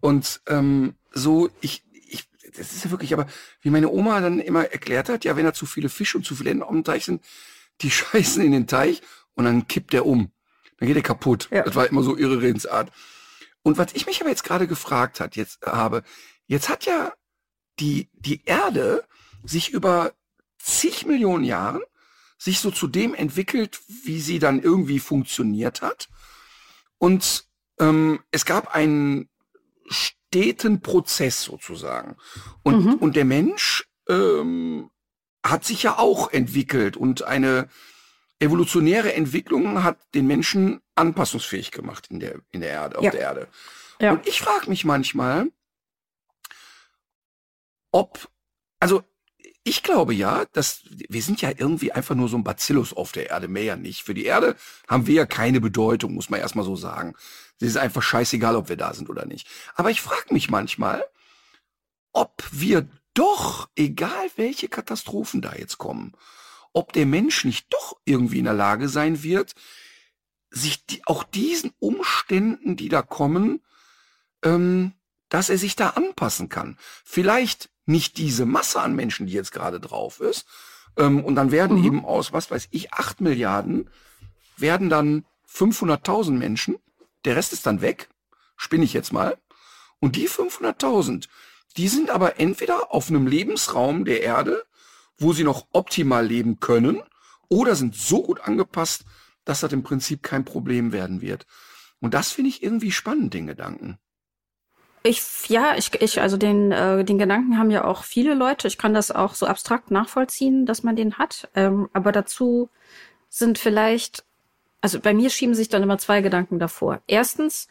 Und ähm, so, ich, ich, das ist ja wirklich, aber wie meine Oma dann immer erklärt hat, ja, wenn da zu viele Fische und zu viele Enten auf dem Teich sind, die scheißen in den Teich und dann kippt der um. Dann geht er kaputt. Ja. Das war immer so ihre Redensart. Und was ich mich aber jetzt gerade gefragt hat, jetzt habe, Jetzt hat ja die, die Erde sich über zig Millionen Jahren sich so zu dem entwickelt, wie sie dann irgendwie funktioniert hat. Und ähm, es gab einen steten Prozess sozusagen. Und, mhm. und der Mensch ähm, hat sich ja auch entwickelt und eine evolutionäre Entwicklung hat den Menschen anpassungsfähig gemacht in der, in der Erde, ja. auf der Erde. Ja. Und ich frage mich manchmal, ob, also ich glaube ja, dass wir sind ja irgendwie einfach nur so ein Bacillus auf der Erde, mehr ja nicht. Für die Erde haben wir ja keine Bedeutung, muss man erstmal so sagen. Es ist einfach scheißegal, ob wir da sind oder nicht. Aber ich frage mich manchmal, ob wir doch, egal welche Katastrophen da jetzt kommen, ob der Mensch nicht doch irgendwie in der Lage sein wird, sich die, auch diesen Umständen, die da kommen, ähm, dass er sich da anpassen kann. Vielleicht nicht diese Masse an Menschen, die jetzt gerade drauf ist. Ähm, und dann werden mhm. eben aus, was weiß ich, acht Milliarden, werden dann 500.000 Menschen. Der Rest ist dann weg. Spinne ich jetzt mal. Und die 500.000, die sind aber entweder auf einem Lebensraum der Erde, wo sie noch optimal leben können, oder sind so gut angepasst, dass das im Prinzip kein Problem werden wird. Und das finde ich irgendwie spannend, den Gedanken. Ich, ja, ich, ich, also den, äh, den Gedanken haben ja auch viele Leute. Ich kann das auch so abstrakt nachvollziehen, dass man den hat. Ähm, aber dazu sind vielleicht, also bei mir schieben sich dann immer zwei Gedanken davor. Erstens,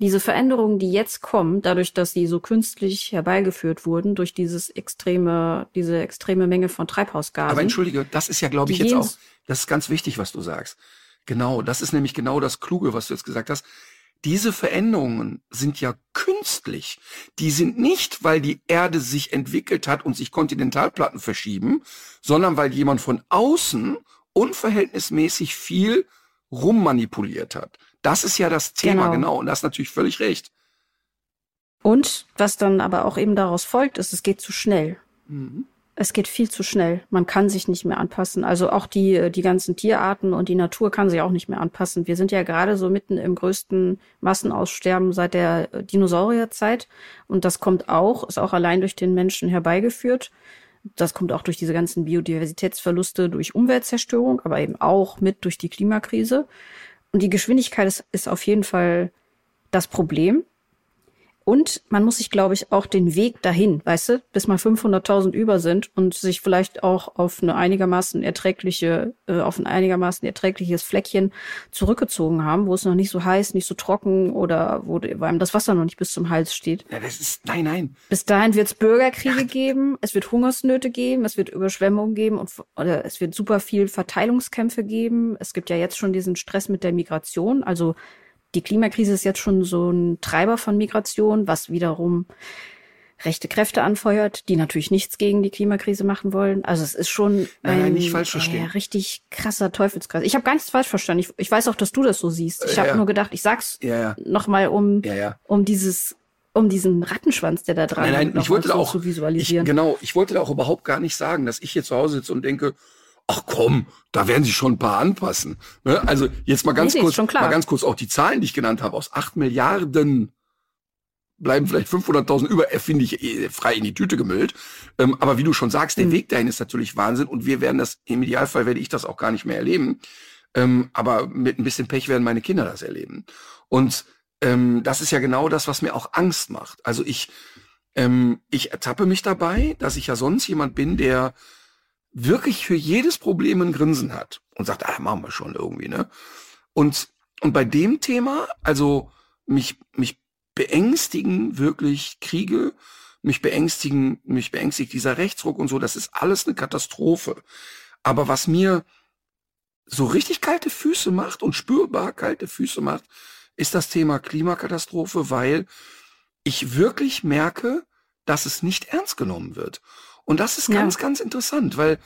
diese Veränderungen, die jetzt kommen, dadurch, dass sie so künstlich herbeigeführt wurden, durch dieses extreme, diese extreme Menge von Treibhausgasen. Aber entschuldige, das ist ja, glaube ich, jetzt auch, das ist ganz wichtig, was du sagst. Genau, das ist nämlich genau das Kluge, was du jetzt gesagt hast. Diese Veränderungen sind ja künstlich. Die sind nicht, weil die Erde sich entwickelt hat und sich Kontinentalplatten verschieben, sondern weil jemand von außen unverhältnismäßig viel rummanipuliert hat. Das ist ja das Thema, genau. genau. Und das ist natürlich völlig recht. Und was dann aber auch eben daraus folgt, ist, es geht zu schnell. Mhm es geht viel zu schnell. Man kann sich nicht mehr anpassen. Also auch die, die ganzen Tierarten und die Natur kann sich auch nicht mehr anpassen. Wir sind ja gerade so mitten im größten Massenaussterben seit der Dinosaurierzeit. Und das kommt auch, ist auch allein durch den Menschen herbeigeführt. Das kommt auch durch diese ganzen Biodiversitätsverluste, durch Umweltzerstörung, aber eben auch mit durch die Klimakrise. Und die Geschwindigkeit ist, ist auf jeden Fall das Problem. Und man muss sich, glaube ich, auch den Weg dahin, weißt du, bis mal 500.000 über sind und sich vielleicht auch auf eine einigermaßen erträgliche, äh, auf ein einigermaßen erträgliches Fleckchen zurückgezogen haben, wo es noch nicht so heiß, nicht so trocken oder wo, einem das Wasser noch nicht bis zum Hals steht. Ja, das ist, nein, nein. Bis dahin wird es Bürgerkriege geben, es wird Hungersnöte geben, es wird Überschwemmungen geben und oder es wird super viel Verteilungskämpfe geben. Es gibt ja jetzt schon diesen Stress mit der Migration, also die Klimakrise ist jetzt schon so ein Treiber von Migration, was wiederum rechte Kräfte anfeuert, die natürlich nichts gegen die Klimakrise machen wollen. Also es ist schon ein nein, nicht falsch verstehen. Äh, richtig krasser Teufelskreis. Ich habe gar nichts falsch verstanden. Ich, ich, weiß auch, dass du das so siehst. Ich äh, habe ja. nur gedacht, ich sag's ja, ja. noch mal, um ja, um dieses um diesen Rattenschwanz, der da dran nein, nein, ich wollte da auch zu visualisieren. Ich, genau, ich wollte da auch überhaupt gar nicht sagen, dass ich hier zu Hause sitze und denke, ach komm, da werden sie schon ein paar anpassen. Ne? Also jetzt mal ganz nee, kurz, mal ganz kurz auch die Zahlen, die ich genannt habe, aus acht Milliarden bleiben vielleicht 500.000 über, äh, finde ich eh frei in die Tüte gemüllt. Ähm, aber wie du schon sagst, der mhm. Weg dahin ist natürlich Wahnsinn und wir werden das, im Idealfall werde ich das auch gar nicht mehr erleben. Ähm, aber mit ein bisschen Pech werden meine Kinder das erleben. Und ähm, das ist ja genau das, was mir auch Angst macht. Also ich, ähm, ich ertappe mich dabei, dass ich ja sonst jemand bin, der wirklich für jedes Problem ein Grinsen hat und sagt, ah, machen wir schon irgendwie, ne? Und, und bei dem Thema, also mich, mich beängstigen wirklich Kriege, mich beängstigen, mich beängstigt dieser Rechtsruck und so, das ist alles eine Katastrophe. Aber was mir so richtig kalte Füße macht und spürbar kalte Füße macht, ist das Thema Klimakatastrophe, weil ich wirklich merke, dass es nicht ernst genommen wird. Und das ist ganz, ja. ganz interessant, weil,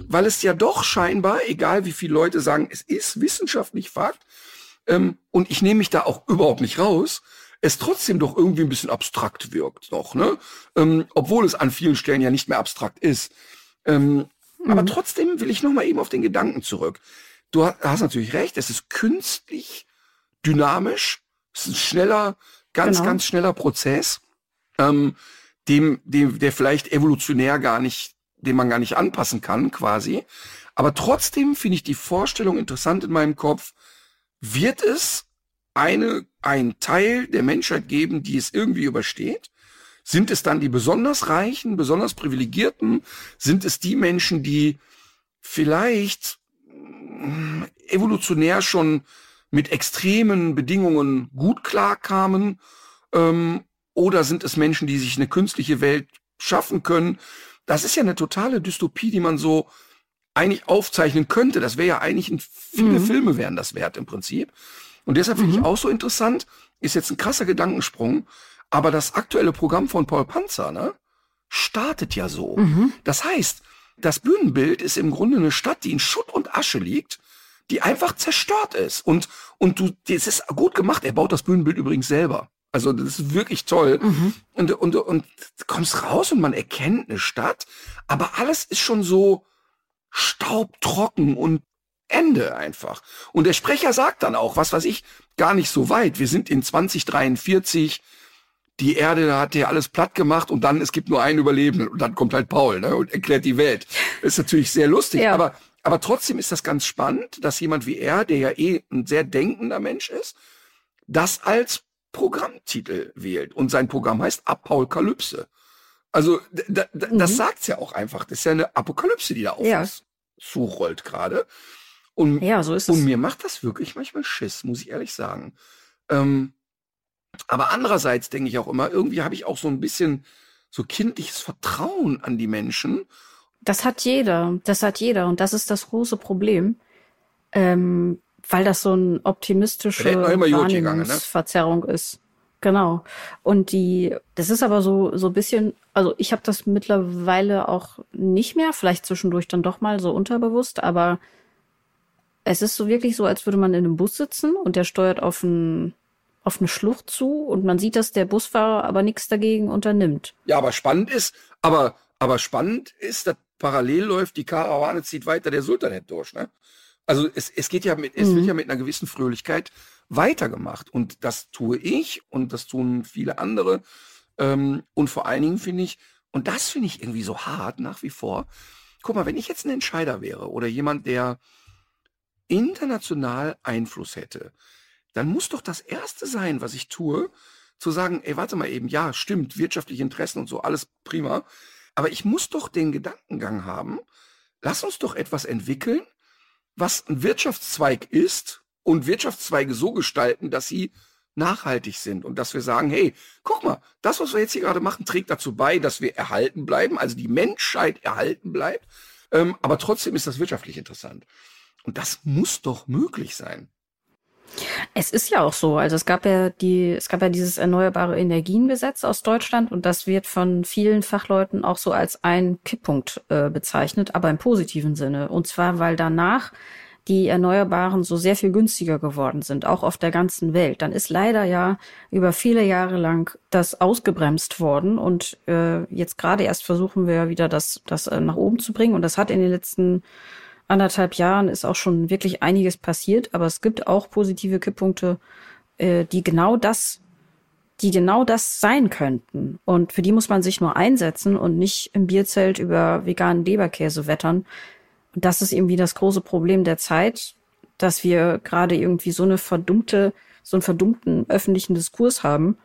weil es ja doch scheinbar, egal wie viele Leute sagen, es ist wissenschaftlich Fakt, ähm, und ich nehme mich da auch überhaupt nicht raus, es trotzdem doch irgendwie ein bisschen abstrakt wirkt, doch, ne? Ähm, obwohl es an vielen Stellen ja nicht mehr abstrakt ist. Ähm, mhm. Aber trotzdem will ich noch mal eben auf den Gedanken zurück. Du hast natürlich recht, es ist künstlich dynamisch, es ist ein schneller, ganz, genau. ganz schneller Prozess. Ähm, dem, dem, der vielleicht evolutionär gar nicht, den man gar nicht anpassen kann, quasi. Aber trotzdem finde ich die Vorstellung interessant in meinem Kopf. Wird es eine, ein Teil der Menschheit geben, die es irgendwie übersteht? Sind es dann die besonders Reichen, besonders Privilegierten? Sind es die Menschen, die vielleicht mm, evolutionär schon mit extremen Bedingungen gut klarkamen? Ähm, oder sind es Menschen, die sich eine künstliche Welt schaffen können, das ist ja eine totale Dystopie, die man so eigentlich aufzeichnen könnte. Das wäre ja eigentlich, ein, viele mhm. Filme wären das wert im Prinzip. Und deshalb finde ich mhm. auch so interessant, ist jetzt ein krasser Gedankensprung, aber das aktuelle Programm von Paul Panzer, ne, startet ja so. Mhm. Das heißt, das Bühnenbild ist im Grunde eine Stadt, die in Schutt und Asche liegt, die einfach zerstört ist. Und, und du, es ist gut gemacht. Er baut das Bühnenbild übrigens selber. Also das ist wirklich toll. Mhm. Und, und, und du kommst raus und man erkennt eine Stadt, aber alles ist schon so staubtrocken und Ende einfach. Und der Sprecher sagt dann auch, was weiß ich, gar nicht so weit. Wir sind in 2043, die Erde hat ja alles platt gemacht und dann es gibt nur einen Überlebenden und dann kommt halt Paul ne, und erklärt die Welt. Das ist natürlich sehr lustig, ja. aber aber trotzdem ist das ganz spannend, dass jemand wie er, der ja eh ein sehr denkender Mensch ist, das als Programmtitel wählt. Und sein Programm heißt Apokalypse. Also da, da, mhm. das sagt's ja auch einfach. Das ist ja eine Apokalypse, die da auf ja. uns zurollt gerade. Und, ja, so ist es. Und mir macht das wirklich manchmal Schiss, muss ich ehrlich sagen. Ähm, aber andererseits denke ich auch immer, irgendwie habe ich auch so ein bisschen so kindliches Vertrauen an die Menschen. Das hat jeder, das hat jeder und das ist das große Problem. Ähm, weil das so ein optimistische ne? Wahrnehmungsverzerrung ne? ist. Genau. Und die, das ist aber so so ein bisschen, also ich habe das mittlerweile auch nicht mehr, vielleicht zwischendurch dann doch mal so unterbewusst, aber es ist so wirklich so, als würde man in einem Bus sitzen und der steuert auf ein auf eine Schlucht zu und man sieht, dass der Busfahrer aber nichts dagegen unternimmt. Ja, aber spannend ist, aber aber spannend ist, dass parallel läuft die Karawane zieht weiter der Sultan durch, ne? Also es, es geht ja mit, es mhm. wird ja mit einer gewissen Fröhlichkeit weitergemacht. Und das tue ich und das tun viele andere. Ähm, und vor allen Dingen finde ich, und das finde ich irgendwie so hart nach wie vor. Guck mal, wenn ich jetzt ein Entscheider wäre oder jemand, der international Einfluss hätte, dann muss doch das Erste sein, was ich tue, zu sagen, ey, warte mal eben, ja, stimmt, wirtschaftliche Interessen und so, alles prima. Aber ich muss doch den Gedankengang haben, lass uns doch etwas entwickeln, was ein Wirtschaftszweig ist und Wirtschaftszweige so gestalten, dass sie nachhaltig sind und dass wir sagen, hey, guck mal, das, was wir jetzt hier gerade machen, trägt dazu bei, dass wir erhalten bleiben, also die Menschheit erhalten bleibt, ähm, aber trotzdem ist das wirtschaftlich interessant. Und das muss doch möglich sein. Es ist ja auch so. Also es gab ja die, es gab ja dieses Erneuerbare Energiengesetz aus Deutschland und das wird von vielen Fachleuten auch so als ein Kipppunkt äh, bezeichnet, aber im positiven Sinne. Und zwar, weil danach die Erneuerbaren so sehr viel günstiger geworden sind, auch auf der ganzen Welt. Dann ist leider ja über viele Jahre lang das ausgebremst worden und äh, jetzt gerade erst versuchen wir wieder das, das äh, nach oben zu bringen und das hat in den letzten anderthalb Jahren ist auch schon wirklich einiges passiert, aber es gibt auch positive Kipppunkte, äh, die genau das, die genau das sein könnten. Und für die muss man sich nur einsetzen und nicht im Bierzelt über veganen Leberkäse wettern. Und das ist irgendwie das große Problem der Zeit, dass wir gerade irgendwie so eine verdummte, so einen verdummten öffentlichen Diskurs haben,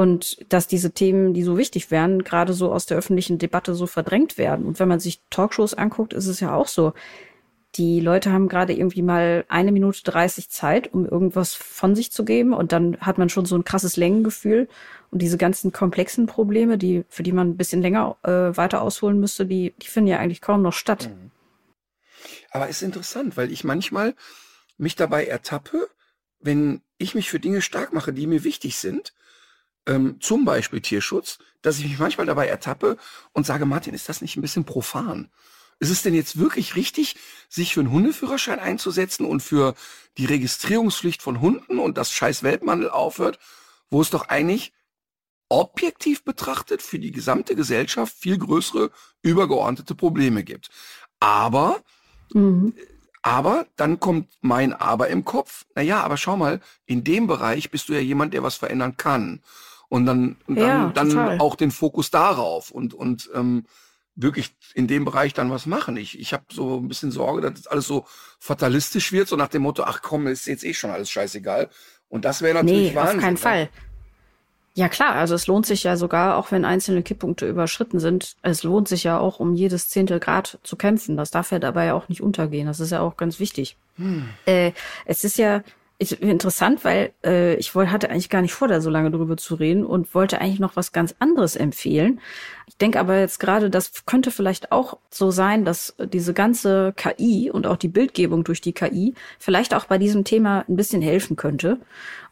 und dass diese Themen, die so wichtig wären, gerade so aus der öffentlichen Debatte so verdrängt werden. Und wenn man sich Talkshows anguckt, ist es ja auch so. Die Leute haben gerade irgendwie mal eine Minute 30 Zeit, um irgendwas von sich zu geben. Und dann hat man schon so ein krasses Längengefühl. Und diese ganzen komplexen Probleme, die, für die man ein bisschen länger äh, weiter ausholen müsste, die, die finden ja eigentlich kaum noch statt. Mhm. Aber ist interessant, weil ich manchmal mich dabei ertappe, wenn ich mich für Dinge stark mache, die mir wichtig sind, ähm, zum Beispiel Tierschutz, dass ich mich manchmal dabei ertappe und sage, Martin, ist das nicht ein bisschen profan? Ist es denn jetzt wirklich richtig, sich für einen Hundeführerschein einzusetzen und für die Registrierungspflicht von Hunden und das scheiß Weltmandel aufhört, wo es doch eigentlich objektiv betrachtet für die gesamte Gesellschaft viel größere übergeordnete Probleme gibt. Aber, mhm. aber dann kommt mein Aber im Kopf. Naja, aber schau mal, in dem Bereich bist du ja jemand, der was verändern kann und dann, dann, ja, dann auch den Fokus darauf und, und ähm, wirklich in dem Bereich dann was machen. Ich, ich habe so ein bisschen Sorge, dass das alles so fatalistisch wird, so nach dem Motto, ach komm, ist jetzt eh schon alles scheißegal. Und das wäre natürlich nee, Wahnsinn. auf keinen ne? Fall. Ja klar, also es lohnt sich ja sogar, auch wenn einzelne Kipppunkte überschritten sind, es lohnt sich ja auch, um jedes Zehntel Grad zu kämpfen. Das darf ja dabei auch nicht untergehen. Das ist ja auch ganz wichtig. Hm. Äh, es ist ja ist interessant, weil äh, ich wollte, hatte eigentlich gar nicht vor, da so lange drüber zu reden und wollte eigentlich noch was ganz anderes empfehlen. Ich denke aber jetzt gerade, das könnte vielleicht auch so sein, dass diese ganze KI und auch die Bildgebung durch die KI vielleicht auch bei diesem Thema ein bisschen helfen könnte.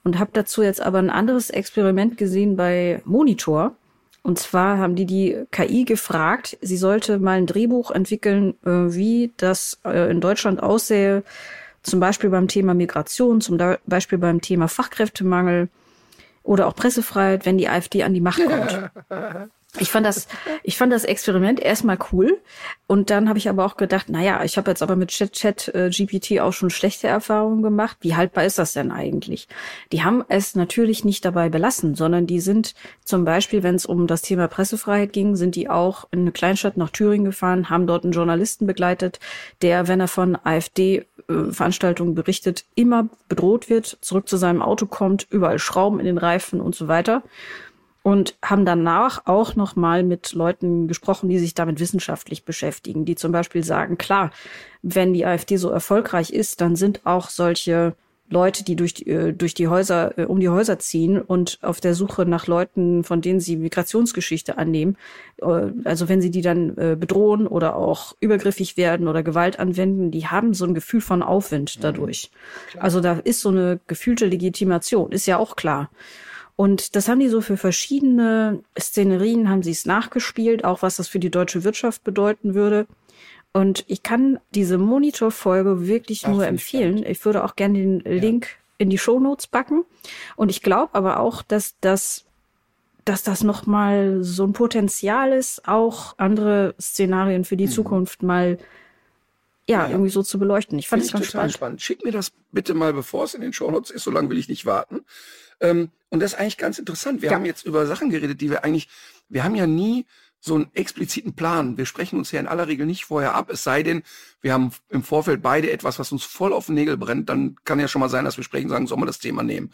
Und habe dazu jetzt aber ein anderes Experiment gesehen bei Monitor. Und zwar haben die die KI gefragt, sie sollte mal ein Drehbuch entwickeln, äh, wie das äh, in Deutschland aussähe, zum Beispiel beim Thema Migration, zum Beispiel beim Thema Fachkräftemangel oder auch Pressefreiheit, wenn die AfD an die Macht kommt. Ich fand das, ich fand das Experiment erstmal cool. Und dann habe ich aber auch gedacht, na ja, ich habe jetzt aber mit Chat, Chat äh, GPT auch schon schlechte Erfahrungen gemacht. Wie haltbar ist das denn eigentlich? Die haben es natürlich nicht dabei belassen, sondern die sind zum Beispiel, wenn es um das Thema Pressefreiheit ging, sind die auch in eine Kleinstadt nach Thüringen gefahren, haben dort einen Journalisten begleitet, der, wenn er von AfD-Veranstaltungen äh, berichtet, immer bedroht wird, zurück zu seinem Auto kommt, überall Schrauben in den Reifen und so weiter und haben danach auch noch mal mit Leuten gesprochen, die sich damit wissenschaftlich beschäftigen, die zum Beispiel sagen, klar, wenn die AfD so erfolgreich ist, dann sind auch solche Leute, die durch die, äh, durch die Häuser, äh, um die Häuser ziehen und auf der Suche nach Leuten, von denen sie Migrationsgeschichte annehmen. Äh, also wenn sie die dann bedrohen oder auch übergriffig werden oder Gewalt anwenden, die haben so ein Gefühl von Aufwind dadurch. Mhm, also da ist so eine gefühlte Legitimation, ist ja auch klar. Und das haben die so für verschiedene Szenerien haben sie es nachgespielt, auch was das für die deutsche Wirtschaft bedeuten würde. Und ich kann diese Monitorfolge wirklich Ach, nur empfehlen. Ich würde auch gerne den ja. Link in die Show Notes packen. Und ich glaube aber auch, dass das dass das noch mal so ein Potenzial ist, auch andere Szenarien für die mhm. Zukunft mal ja, ja, irgendwie so zu beleuchten. Ich fand es ganz spannend. spannend. Schick mir das bitte mal, bevor es in den Show Notes ist. So lange will ich nicht warten. Ähm, und das ist eigentlich ganz interessant. Wir ja. haben jetzt über Sachen geredet, die wir eigentlich, wir haben ja nie so einen expliziten Plan. Wir sprechen uns ja in aller Regel nicht vorher ab, es sei denn, wir haben im Vorfeld beide etwas, was uns voll auf den Nägel brennt, dann kann ja schon mal sein, dass wir sprechen, sagen, sollen wir das Thema nehmen.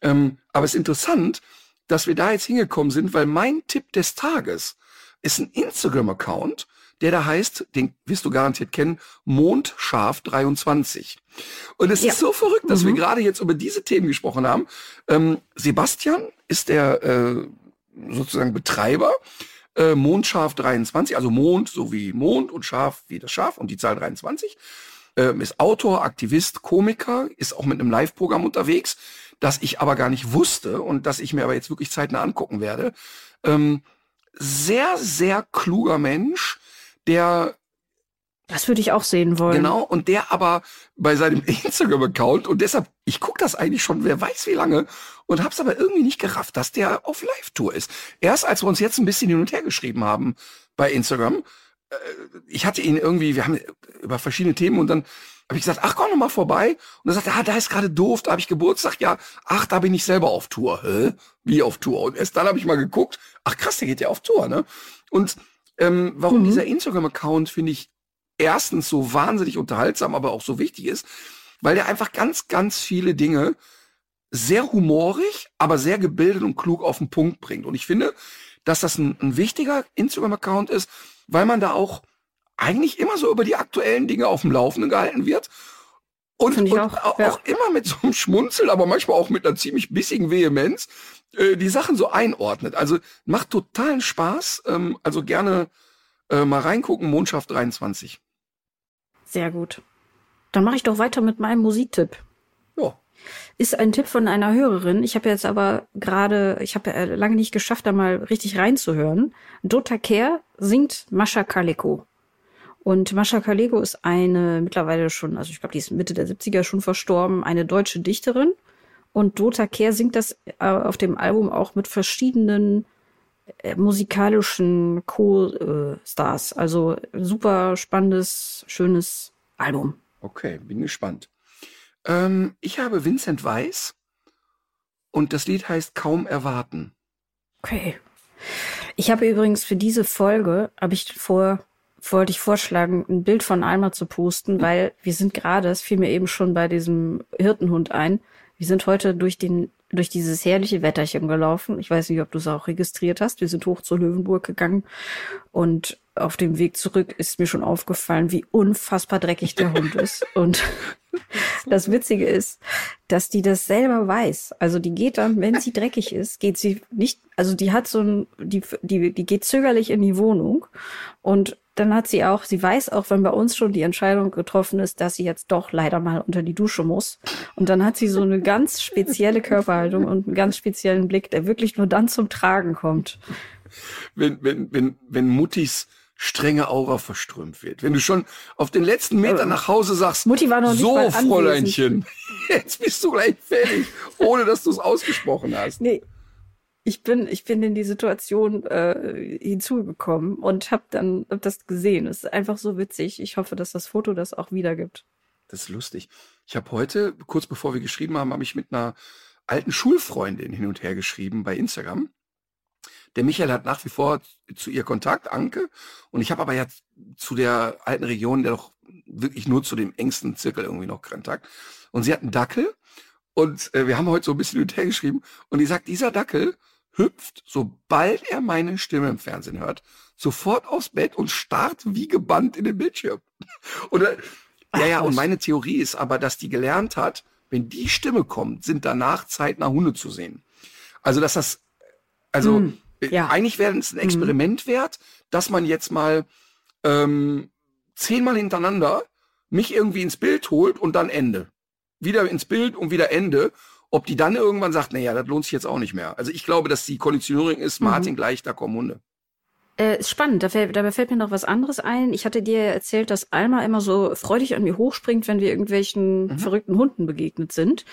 Ähm, aber es ist interessant, dass wir da jetzt hingekommen sind, weil mein Tipp des Tages ist ein Instagram-Account, der da heißt, den wirst du garantiert kennen, Mondscharf23. Und es ja. ist so verrückt, dass mhm. wir gerade jetzt über diese Themen gesprochen haben. Ähm, Sebastian ist der äh, sozusagen Betreiber. Äh, Mondscharf 23, also Mond so wie Mond und Schaf wie das Schaf und die Zahl 23. Ähm, ist Autor, Aktivist, Komiker, ist auch mit einem Live-Programm unterwegs, das ich aber gar nicht wusste und das ich mir aber jetzt wirklich zeitnah angucken werde. Ähm, sehr, sehr kluger Mensch, der das würde ich auch sehen wollen. Genau, und der aber bei seinem Instagram-Account, und deshalb, ich gucke das eigentlich schon, wer weiß wie lange, und hab's aber irgendwie nicht gerafft, dass der auf Live-Tour ist. Erst als wir uns jetzt ein bisschen hin und her geschrieben haben bei Instagram, äh, ich hatte ihn irgendwie, wir haben über verschiedene Themen und dann habe ich gesagt, ach komm noch mal vorbei. Und er sagt, ah, da ist gerade doof, da habe ich Geburtstag. Ja, ach, da bin ich selber auf Tour. Hä? Wie auf Tour? Und erst dann habe ich mal geguckt, ach krass, der geht ja auf Tour, ne? Und ähm, warum mhm. dieser Instagram-Account, finde ich, erstens so wahnsinnig unterhaltsam, aber auch so wichtig ist, weil der einfach ganz, ganz viele Dinge sehr humorig, aber sehr gebildet und klug auf den Punkt bringt. Und ich finde, dass das ein, ein wichtiger Instagram-Account ist, weil man da auch eigentlich immer so über die aktuellen Dinge auf dem Laufenden gehalten wird. Und, und auch, auch, ja. immer mit so einem Schmunzel, aber manchmal auch mit einer ziemlich bissigen Vehemenz äh, die Sachen so einordnet. Also macht totalen Spaß. Ähm, also gerne äh, mal reingucken, Mondschaft 23. Sehr gut. Dann mache ich doch weiter mit meinem Musiktipp. Ja. Ist ein Tipp von einer Hörerin. Ich habe jetzt aber gerade, ich habe äh, lange nicht geschafft, da mal richtig reinzuhören. Dota Care singt Mascha Kaleko. Und Mascha Kaleko ist eine mittlerweile schon, also ich glaube, die ist Mitte der 70er schon verstorben, eine deutsche Dichterin. Und Dota Care singt das äh, auf dem Album auch mit verschiedenen äh, musikalischen Co-Stars. Also super spannendes, schönes Album. Okay, bin gespannt. Ähm, ich habe Vincent Weiss und das Lied heißt Kaum erwarten. Okay. Ich habe übrigens für diese Folge, habe ich vor, wollte ich vorschlagen, ein Bild von Alma zu posten, hm. weil wir sind gerade, es fiel mir eben schon bei diesem Hirtenhund ein, wir sind heute durch den durch dieses herrliche Wetterchen gelaufen. Ich weiß nicht, ob du es auch registriert hast. Wir sind hoch zur Löwenburg gegangen und auf dem Weg zurück ist mir schon aufgefallen, wie unfassbar dreckig der Hund ist. Und das Witzige ist, dass die das selber weiß. Also die geht dann, wenn sie dreckig ist, geht sie nicht, also die hat so ein, die, die, die geht zögerlich in die Wohnung und dann hat sie auch, sie weiß auch, wenn bei uns schon die Entscheidung getroffen ist, dass sie jetzt doch leider mal unter die Dusche muss. Und dann hat sie so eine ganz spezielle Körperhaltung und einen ganz speziellen Blick, der wirklich nur dann zum Tragen kommt. Wenn, wenn, wenn, wenn Muttis strenge Aura verströmt wird. Wenn du schon auf den letzten Meter nach Hause sagst, Mutti war noch nicht so. Fräuleinchen, jetzt bist du gleich fertig, ohne dass du es ausgesprochen hast. Nee. Ich bin, ich bin in die Situation äh, hinzugekommen und habe dann hab das gesehen. Es ist einfach so witzig. Ich hoffe, dass das Foto das auch wiedergibt. Das ist lustig. Ich habe heute, kurz bevor wir geschrieben haben, habe ich mit einer alten Schulfreundin hin und her geschrieben bei Instagram. Der Michael hat nach wie vor zu ihr Kontakt, Anke. Und ich habe aber ja zu der alten Region, der doch wirklich nur zu dem engsten Zirkel irgendwie noch Kontakt. Und sie hat einen Dackel. Und äh, wir haben heute so ein bisschen hin und her geschrieben. Und die sagt, dieser Dackel hüpft, sobald er meine Stimme im Fernsehen hört, sofort aufs Bett und starrt wie gebannt in den Bildschirm. Und, äh, ja, ja, und meine Theorie ist aber, dass die gelernt hat, wenn die Stimme kommt, sind danach zeitnah Hunde zu sehen. Also, dass das, also, Mm, ja. eigentlich wäre es ein Experiment wert, dass man jetzt mal ähm, zehnmal hintereinander mich irgendwie ins Bild holt und dann Ende. Wieder ins Bild und wieder Ende. Ob die dann irgendwann sagt, naja, das lohnt sich jetzt auch nicht mehr. Also ich glaube, dass die Konditionierung ist, Martin gleich, da kommen Hunde. Äh, ist spannend, da fällt, dabei fällt mir noch was anderes ein. Ich hatte dir ja erzählt, dass Alma immer so freudig an mir hochspringt, wenn wir irgendwelchen verrückten Hunden begegnet sind.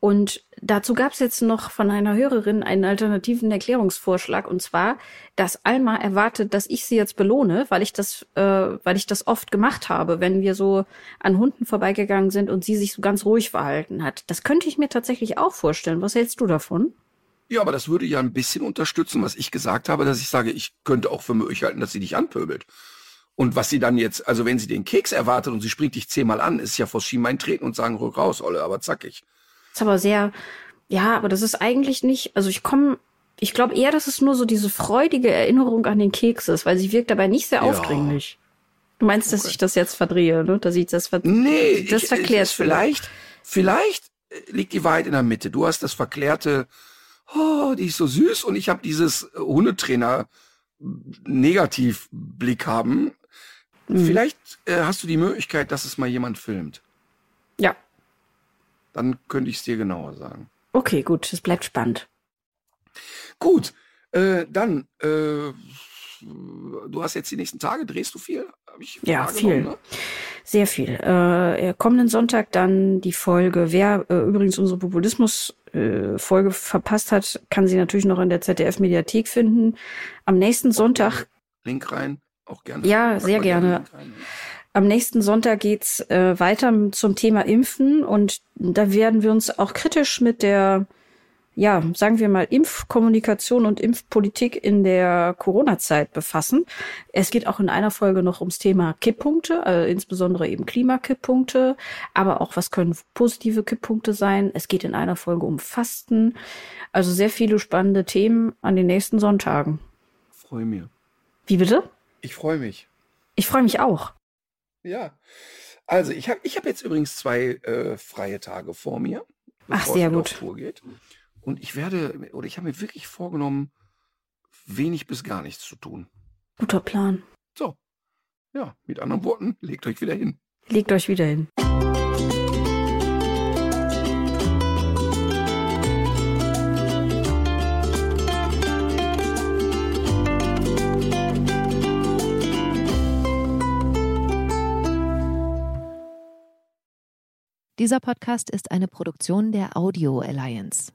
Und dazu gab es jetzt noch von einer Hörerin einen alternativen Erklärungsvorschlag. Und zwar, dass Alma erwartet, dass ich sie jetzt belohne, weil ich das, äh, weil ich das oft gemacht habe, wenn wir so an Hunden vorbeigegangen sind und sie sich so ganz ruhig verhalten hat. Das könnte ich mir tatsächlich auch vorstellen. Was hältst du davon? Ja, aber das würde ja ein bisschen unterstützen, was ich gesagt habe, dass ich sage, ich könnte auch für möglich halten, dass sie dich anpöbelt. Und was sie dann jetzt, also wenn sie den Keks erwartet und sie springt dich zehnmal an, ist ja vor Schienbein treten und sagen, rück raus, Olle, aber zackig. ist aber sehr, ja, aber das ist eigentlich nicht, also ich komme, ich glaube eher, dass es nur so diese freudige Erinnerung an den Keks ist, weil sie wirkt dabei nicht sehr Ja. aufdringlich. Du meinst, dass Okay. ich das jetzt verdrehe, ne? Dass ich das ver Nee, das ich, verklärt ich, vielleicht, vielleicht liegt die Wahrheit in der Mitte. Du hast das verklärte, oh, die ist so süß und ich habe dieses äh, Hundetrainer Negativblick haben. Mhm. Vielleicht äh, hast du die Möglichkeit, dass es mal jemand filmt. Ja. Dann könnte ich es dir genauer sagen. Okay, gut, es bleibt spannend. Gut, äh, dann, äh, du hast jetzt die nächsten Tage, drehst du viel? Ja, viel. Ne? Sehr viel. Äh, kommenden Sonntag dann die Folge. Wer äh, übrigens unsere Populismus-Folge verpasst hat, kann sie natürlich noch in der ZDF-Mediathek finden. Am nächsten Sonntag Link rein, auch gerne. Ja, sehr gerne. Ne? Am nächsten Sonntag geht's äh, weiter zum Thema Impfen und da werden wir uns auch kritisch mit der, ja, sagen wir mal, Impfkommunikation und Impfpolitik in der Corona-Zeit befassen. Es geht auch in einer Folge noch ums Thema Kipppunkte, äh, insbesondere eben Klimakipppunkte, aber auch was können positive Kipppunkte sein. Es geht in einer Folge um Fasten. Also sehr viele spannende Themen an den nächsten Sonntagen. Freue mich. Wie bitte? Ich freue mich. Ich freue mich auch. Ja. Also ich habe ich hab jetzt übrigens zwei äh, freie Tage vor mir. Ach, sehr gut. geht. Und ich werde, oder ich habe mir wirklich vorgenommen, wenig bis gar nichts zu tun. Guter Plan. So. Ja, mit anderen Worten, legt euch wieder hin. Legt euch wieder hin. Dieser Podcast ist eine Produktion der Audio Alliance.